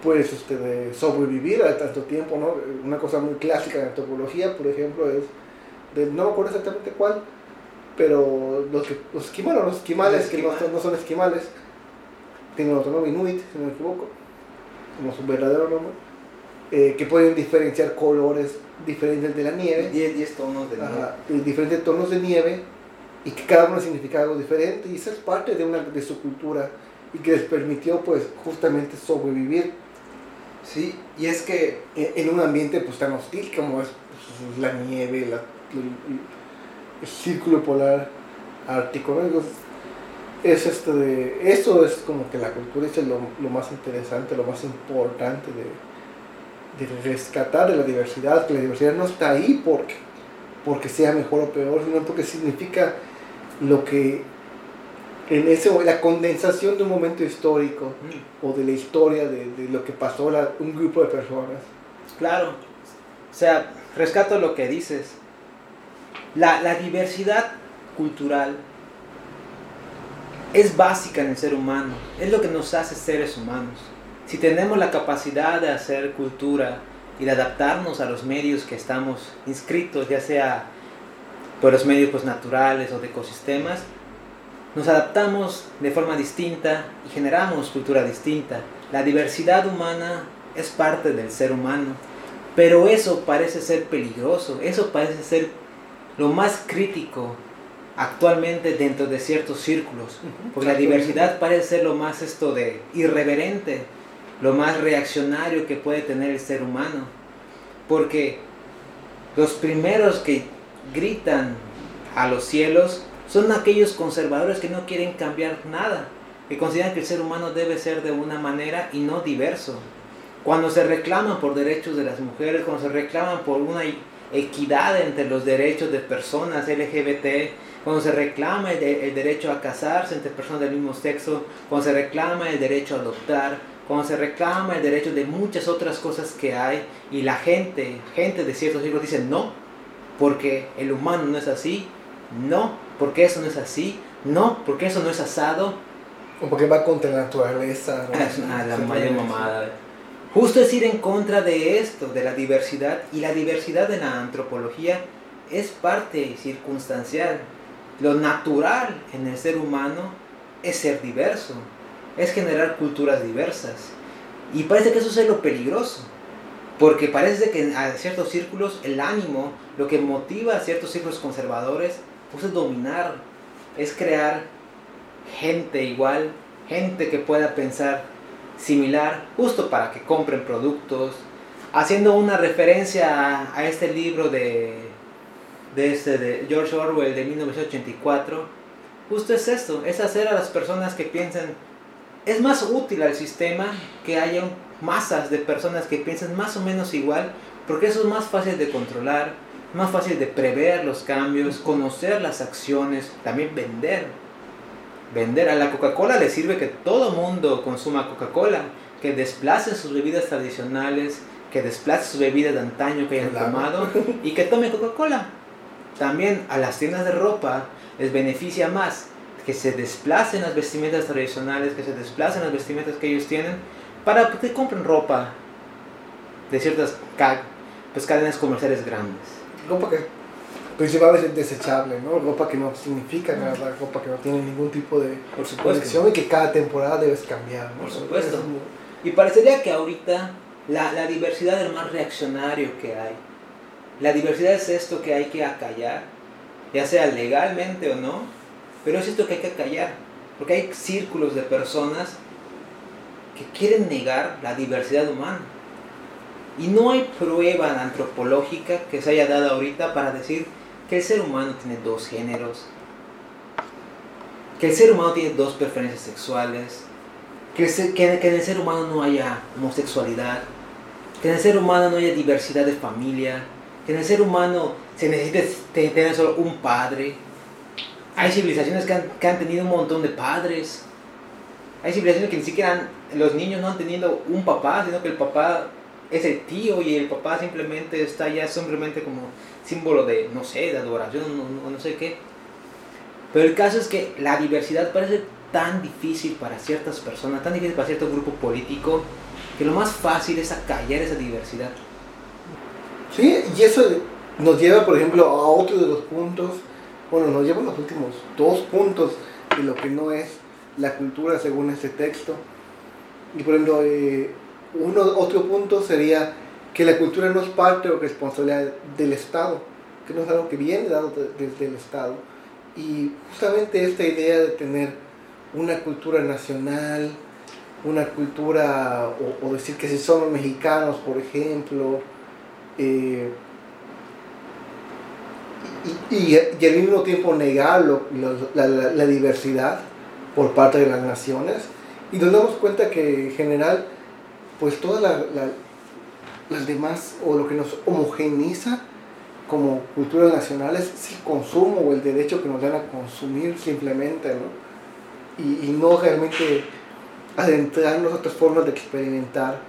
pues este, sobrevivir a tanto tiempo, ¿no? Una cosa muy clásica de antropología, por ejemplo, es, de, no me acuerdo exactamente cuál, pero los, que, los esquimales, los esquimales, que no, no, son esquimales, tienen otro nombre, Inuit, si no me equivoco, como su verdadero nombre, eh, que pueden diferenciar colores diferentes de la nieve. 10 tonos de nieve. diferentes tonos de nieve y que cada uno significa algo diferente y eso es parte de, una, de su cultura y que les permitió pues justamente sobrevivir Sí, y es que en un ambiente pues tan hostil como es pues, la nieve, la, el, círculo polar ártico, es este de, eso es como que la cultura es lo, lo más interesante, lo más importante de, de, rescatar de la diversidad, que la diversidad no está ahí porque, porque sea mejor o peor, sino porque significa lo que en ese, la condensación de un momento histórico mm. o de la historia de, de lo que pasó la, un grupo de personas. Claro, o sea, rescato lo que dices. La, la diversidad cultural es básica en el ser humano, es lo que nos hace seres humanos. Si tenemos la capacidad de hacer cultura y de adaptarnos a los medios que estamos inscritos, ya sea por los medios pues, naturales o de ecosistemas, nos adaptamos de forma distinta y generamos cultura distinta. La diversidad humana es parte del ser humano, pero eso parece ser peligroso, eso parece ser lo más crítico actualmente dentro de ciertos círculos, porque la diversidad parece ser lo más esto de irreverente, lo más reaccionario que puede tener el ser humano, porque los primeros que gritan a los cielos son aquellos conservadores que no quieren cambiar nada, que consideran que el ser humano debe ser de una manera y no diverso. Cuando se reclaman por derechos de las mujeres, cuando se reclaman por una equidad entre los derechos de personas LGBT, cuando se reclama el, el, derecho a casarse entre personas del mismo sexo, cuando se reclama el derecho a adoptar, cuando se reclama el derecho de muchas otras cosas que hay y la gente, gente de ciertos siglos dice no, porque el humano no es así, no, porque eso no es así, no, porque eso no es asado. O porque va contra la naturaleza. Es una, la mayor mamada. Justo es ir en contra de esto, de la diversidad, y la diversidad de la antropología es parte circunstancial. Lo natural en el ser humano es ser diverso, es generar culturas diversas. Y parece que eso es lo peligroso, porque parece que en ciertos círculos el ánimo, lo que motiva a ciertos círculos conservadores, pues es dominar, es crear gente igual, gente que pueda pensar similar, justo para que compren productos, haciendo una referencia a, este libro de, de, este, de George Orwell de 1984, justo es esto, es hacer a las personas que piensen, es más útil al sistema que haya masas de personas que piensen más o menos igual, porque eso es más fácil de controlar, más fácil de prever los cambios, conocer las acciones, también vender. Vender. A la Coca-Cola le sirve que todo mundo consuma Coca-Cola, que desplace sus bebidas tradicionales, que desplace sus bebidas de antaño que hayan tomado y que tome Coca-Cola. También a las tiendas de ropa les beneficia más que se desplacen las vestimentas tradicionales, que se desplacen las vestimentas que ellos tienen, para que compren ropa de ciertas pues, cadenas comerciales grandes. Ropa que principalmente es desechable, ¿no? Ropa que no significa nada, ropa que no tiene ningún tipo de colección y que cada temporada debes cambiar, Por supuesto. Y parecería que ahorita la, la diversidad es más reaccionario que hay. La diversidad es esto que hay que acallar ya sea legalmente o no, pero es esto que hay que callar, porque hay círculos de personas que quieren negar la diversidad humana. Y no hay prueba antropológica que se haya dado ahorita para decir que el ser humano tiene dos géneros, que el ser humano tiene dos preferencias sexuales, que, en el ser humano no haya homosexualidad, que en el ser humano no haya diversidad de familia, que en el ser humano se necesita tener solo un padre. Hay civilizaciones que han, han tenido un montón de padres. Hay civilizaciones que ni siquiera los niños no han tenido un papá, sino que el papá es el tío y el papá simplemente está ya simplemente como símbolo de, no sé, de adoración o no, no sé qué. Pero el caso es que la diversidad parece tan difícil para ciertas personas, tan difícil para cierto grupo político, que lo más fácil es acallar esa diversidad. Sí, y eso nos lleva, por ejemplo, a otro de los puntos, bueno, nos lleva a los últimos dos puntos de lo que no es la cultura según este texto. Y por ejemplo, eh, uno, otro punto sería que la cultura no es parte o responsabilidad del Estado, que no es algo que viene dado desde el Estado. Y justamente esta idea de tener una cultura nacional, una cultura, o, decir que si somos mexicanos, por ejemplo, eh, y, al mismo tiempo negar la, diversidad por parte de las naciones, y nos damos cuenta que en general, pues todas las demás, o lo que nos homogeniza como culturas nacionales, es el consumo o el derecho que nos dan a consumir simplemente, ¿no? Y, no realmente adentrarnos a otras formas de experimentar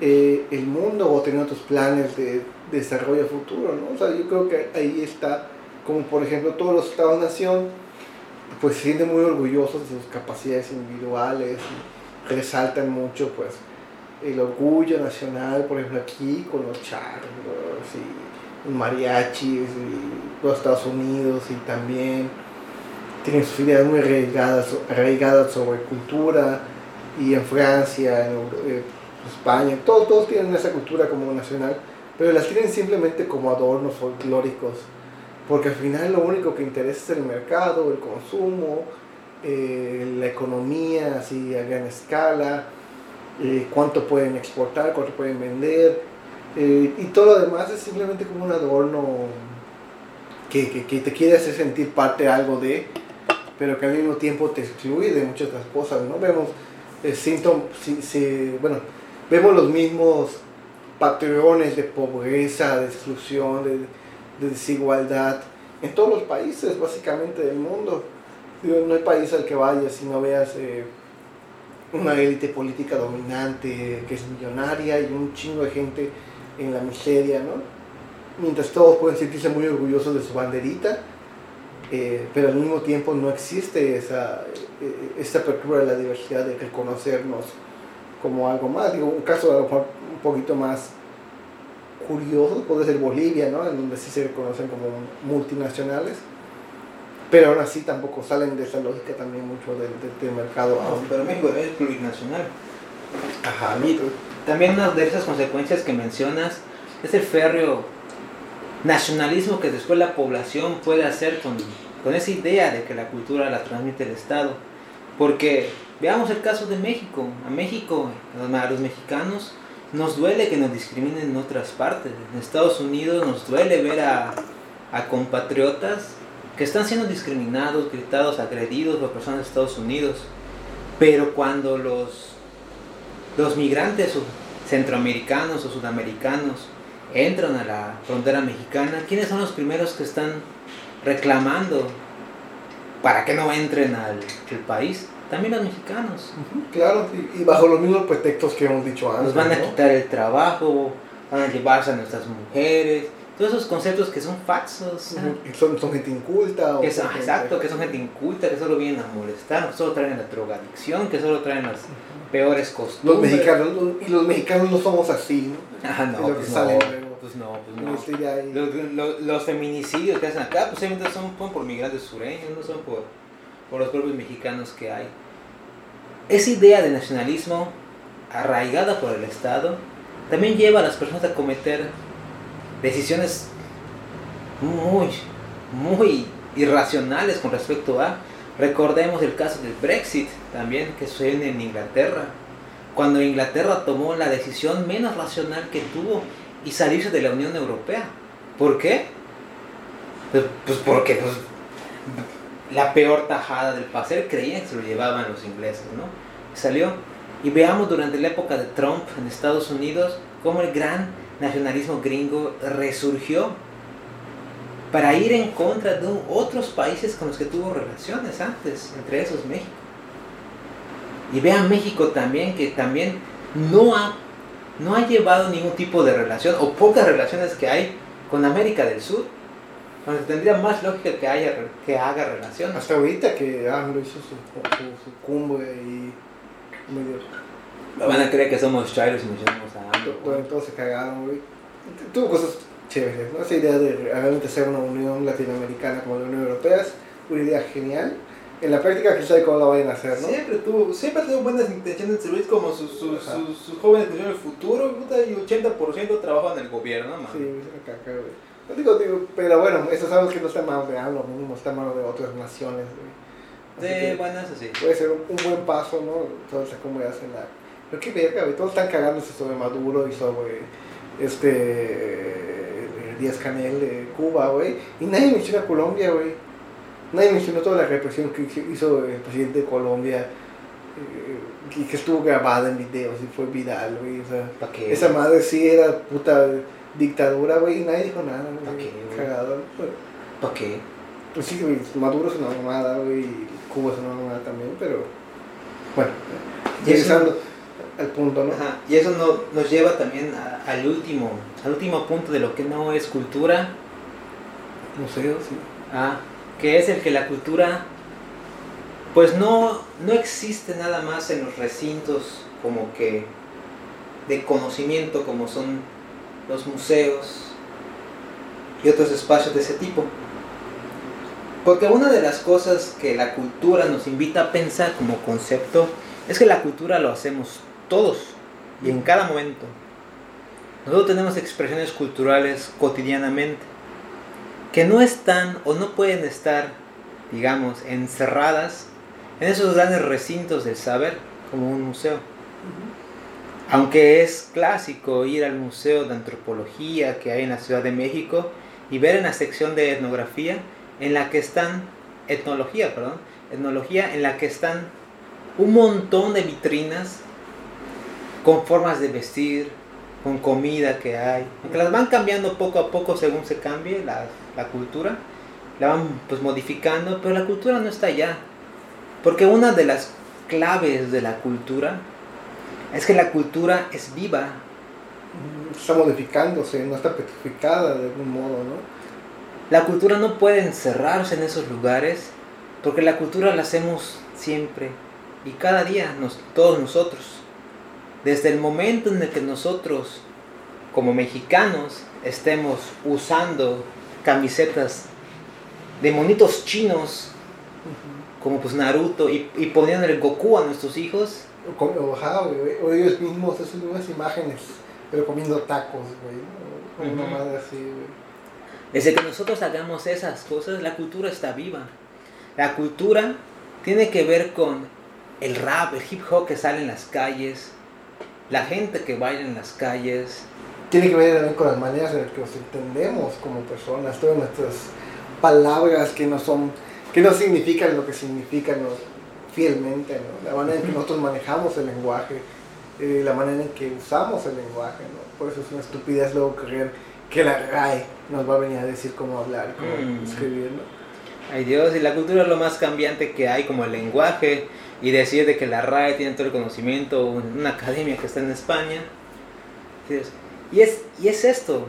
eh, el mundo o tener otros planes de, desarrollo futuro, ¿no? O sea, yo creo que ahí está, como por ejemplo todos los estados-nación, pues se sienten muy orgullosos de sus capacidades individuales, resaltan mucho, pues, el orgullo nacional, por ejemplo, aquí con los charros y mariachis y los Estados Unidos y también tienen sus ideas muy arraigadas, arraigadas sobre cultura, y en Francia, en eh, España, todos, tienen esa cultura como nacional, pero las tienen simplemente como adornos folclóricos, porque al final lo único que interesa es el mercado, el consumo, eh, la economía así a gran escala, eh, cuánto pueden exportar, cuánto pueden vender, y todo lo demás es simplemente como un adorno que, que, que te quiere hacer sentir parte de algo de, pero que al mismo tiempo te excluye de muchas otras cosas, ¿no? Vemos si, bueno, vemos los mismos patrones de pobreza, de exclusión, de, desigualdad en todos los países básicamente del mundo. no hay país al que vayas si no veas eh, una élite política dominante que es millonaria y un chingo de gente en la miseria, ¿no? Mientras todos pueden sentirse muy orgullosos de su banderita, eh, pero al mismo tiempo no existe esa, eh, esta apertura de la diversidad de reconocernos como algo más. Digo, un caso a lo mejor un poquito más curioso puede ser Bolivia, ¿no? en donde sí se reconocen como multinacionales, pero aún así tampoco salen de esa lógica también mucho del, del, mercado. pero México es plurinacional. Ajá, también una de esas consecuencias que mencionas es el férreo nacionalismo que después la población puede hacer con, con esa idea de que la cultura la transmite el Estado. Porque veamos el caso de México. A México, a los mexicanos, nos duele que nos discriminen en otras partes. En Estados Unidos nos duele ver a, a compatriotas que están siendo discriminados, gritados, agredidos por personas de Estados Unidos. Pero cuando los, los migrantes centroamericanos o sudamericanos entran a la frontera mexicana, ¿quiénes son los primeros que están reclamando para que no entren al, país? También los mexicanos. Claro, y, bajo los mismos pretextos que hemos dicho antes. Nos van a quitar el trabajo, van a llevarse a nuestras mujeres, todos esos conceptos que son falsos. son, son, gente inculta. exacto, que son gente inculta, que solo vienen a molestar, que solo traen la drogadicción, que solo traen las peores costumbres. Los mexicanos, y los mexicanos no somos así, ¿no? Ah, no, pues no, pues no, pues no. Los, feminicidios que hacen acá, pues son, por migrantes sureños, no son por, por los propios mexicanos que hay. Esa idea de nacionalismo arraigada por el Estado también lleva a las personas a cometer decisiones muy, muy irracionales con respecto a. Recordemos el caso del Brexit también que sucedió en Inglaterra. Cuando Inglaterra tomó la decisión menos racional que tuvo y salirse de la Unión Europea. ¿Por qué? Pues, pues porque pues, la peor tajada del pastel creían que se lo llevaban los ingleses, ¿no? Salió. Y veamos durante la época de Trump en Estados Unidos cómo el gran nacionalismo gringo resurgió para ir en contra de otros países con los que tuvo relaciones antes, entre esos México. Y vean México también, que también no ha, no ha llevado ningún tipo de relación, o pocas relaciones que hay con América del Sur, donde tendría más lógica que, haya, que haga relación. Hasta ahorita que AMLO hizo su, su, su cumbre y medio... Van a creer que somos chairos y nos llamamos a AMLO. Bueno, todos se cagaron, güey. Tuvo cosas chéveres, ¿no? Esa idea de realmente hacer una unión latinoamericana como la Unión Europea es una idea genial. En la práctica, quién sabe cómo la vayan a hacer, ¿no? Siempre tuvo, siempre tuvo buenas intenciones de servir como sus, sus, Ajá. sus, sus jóvenes que en el futuro, puta, y 80% trabajan en el gobierno, man. Sí, es una caca, güey. No digo, digo, pero bueno, eso sabemos que no está en manos de AMLO, mínimo está en manos de otras naciones, güey. Así Sí, bueno, eso sí. puede ser un, un buen paso, ¿no? Toda esa hacen la... Pero qué verga, güey, todos están cagándose sobre Maduro y sobre este... el Díaz Canel de Cuba, güey. Y nadie menciona Colombia, güey. Nadie mencionó toda la represión que hizo el presidente de Colombia. eh, y que estuvo grabada en videos y fue viral, güey. O sea, ¿Para qué? esa madre sí era puta dictadura, güey, y nadie dijo nada, ¿Pa' güey. qué, güey? Cagado. ¿Para qué? pues sí, güey, Maduro es una mamada, güey, y Cuba es una mamada también, pero bueno, Y eso- regresando al punto, ¿no? Ajá, y eso no- nos lleva también a- al último, al último punto de lo que no es cultura, Museos, sí. ah, que es el que la cultura, pues no, no existe nada más en los recintos como que de conocimiento como son los museos y otros espacios de ese tipo. Porque una de las cosas que la cultura nos invita a pensar como concepto es que la cultura lo hacemos todos y en cada momento. Nosotros tenemos expresiones culturales cotidianamente que no están o no pueden estar, digamos, encerradas en esos grandes recintos del saber como un museo. Aunque es clásico ir al Museo de Antropología que hay en la Ciudad de México y ver en la sección de etnografía en la que están, etnología, perdón, etnología en la que están un montón de vitrinas con formas de vestir, con comida que hay, que las van cambiando poco a poco según se cambie la, la cultura, la van pues modificando, pero la cultura no está allá, porque una de las claves de la cultura es que la cultura es viva, Está modificándose, no está petrificada de algún modo, ¿no? La cultura no puede encerrarse en esos lugares porque la cultura la hacemos siempre y cada día nos, todos nosotros. Desde el momento en el que nosotros como mexicanos estemos usando camisetas de monitos chinos como pues Naruto y, y poniendo el Goku a nuestros hijos, O, o, ellos mismos hacen unas imágenes, pero comiendo tacos, güey, Una Ujú. madre así, güey. Desde que nosotros hagamos esas cosas, la cultura está viva. La cultura tiene que ver con el rap, el hip hop que sale en las calles, la gente que baila en las calles. tiene que ver también con las maneras en las que nos entendemos como personas, todas nuestras palabras que no son, que no significan lo que significan ¿no? fielmente, ¿no? la manera en que nosotros manejamos el lenguaje, eh, la manera en que usamos el lenguaje, ¿no? por eso es una estupidez luego creer que la RAE nos va a venir a decir cómo hablar, cómo Mm. escribir, ¿no? Ay Dios, y la cultura es lo más cambiante que hay como el lenguaje y decir de que la RAE tiene todo el conocimiento, un- una academia que está en España. Y es, y es esto,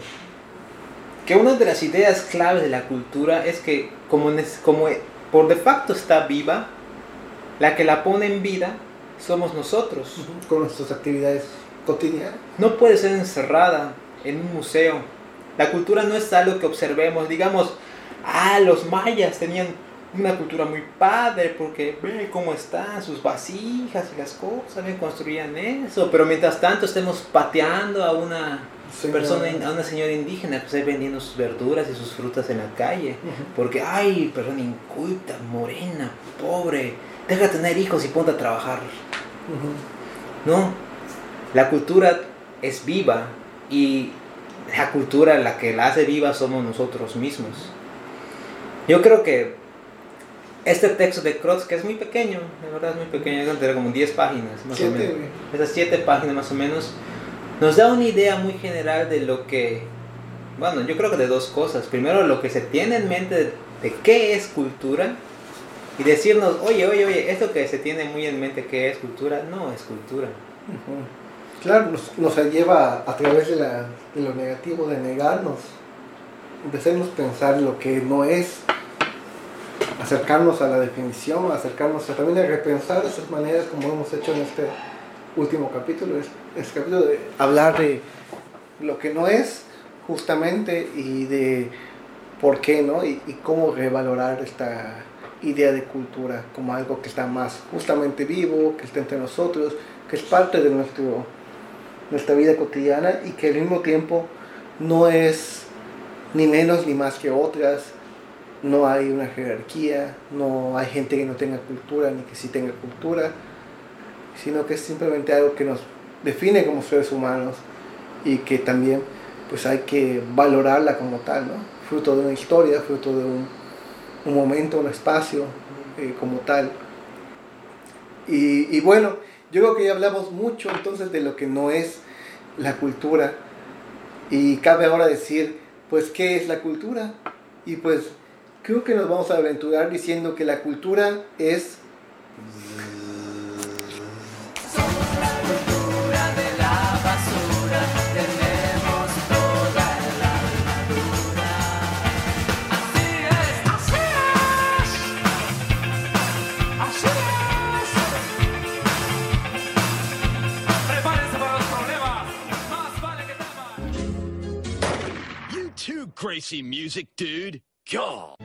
que una de las ideas claves de la cultura es que como, como por de facto está viva, la que la pone en vida somos nosotros. con nuestras actividades cotidianas. No puede ser encerrada en un museo. La cultura no es algo que observemos, digamos, ah, los mayas tenían una cultura muy padre porque ve cómo están sus vasijas y las cosas, ve, construían eso, pero mientras tanto estemos pateando a una Señora. persona, a una señora indígena pues ahí vendiendo sus verduras y sus frutas en la calle. Porque, ay, persona inculta, morena, pobre, deja de tener hijos y ponte a trabajar. No, la cultura es viva y la cultura la que la hace viva somos nosotros mismos. Yo creo que este texto de Krotz, que es muy pequeño, de verdad es muy pequeño, es de como 10 páginas, más Siete, o menos. Esas 7 páginas más o menos, nos da una idea muy general de lo que, bueno, yo creo que de dos cosas. Primero, lo que se tiene en mente de, de qué es cultura y decirnos, oye, oye, oye, esto que se tiene muy en mente que es cultura, no es cultura. Claro, nos, nos lleva a través de, la, de lo negativo, de negarnos, de hacernos pensar lo que no es, acercarnos a la definición, acercarnos a, también a repensar esas maneras como hemos hecho en este último capítulo, es- este capítulo de hablar de lo que no es justamente y de por qué, ¿no? Y, y cómo revalorar esta idea de cultura como algo que está más justamente vivo, que está entre nosotros, que es parte de nuestro, nuestra vida cotidiana y que al mismo tiempo no es ni menos ni más que otras, no hay una jerarquía, no hay gente que no tenga cultura ni que sí tenga cultura, sino que es simplemente algo que nos define como seres humanos y que también pues hay que valorarla como tal, ¿no? Fruto de una historia, fruto de un, momento, un espacio eh, como tal. Y, y bueno, yo creo que ya hablamos mucho entonces de lo que no es la cultura. Y cabe ahora decir, pues, ¿qué es la cultura? Y pues, creo que nos vamos a aventurar diciendo que la cultura es crazy music, dude. God.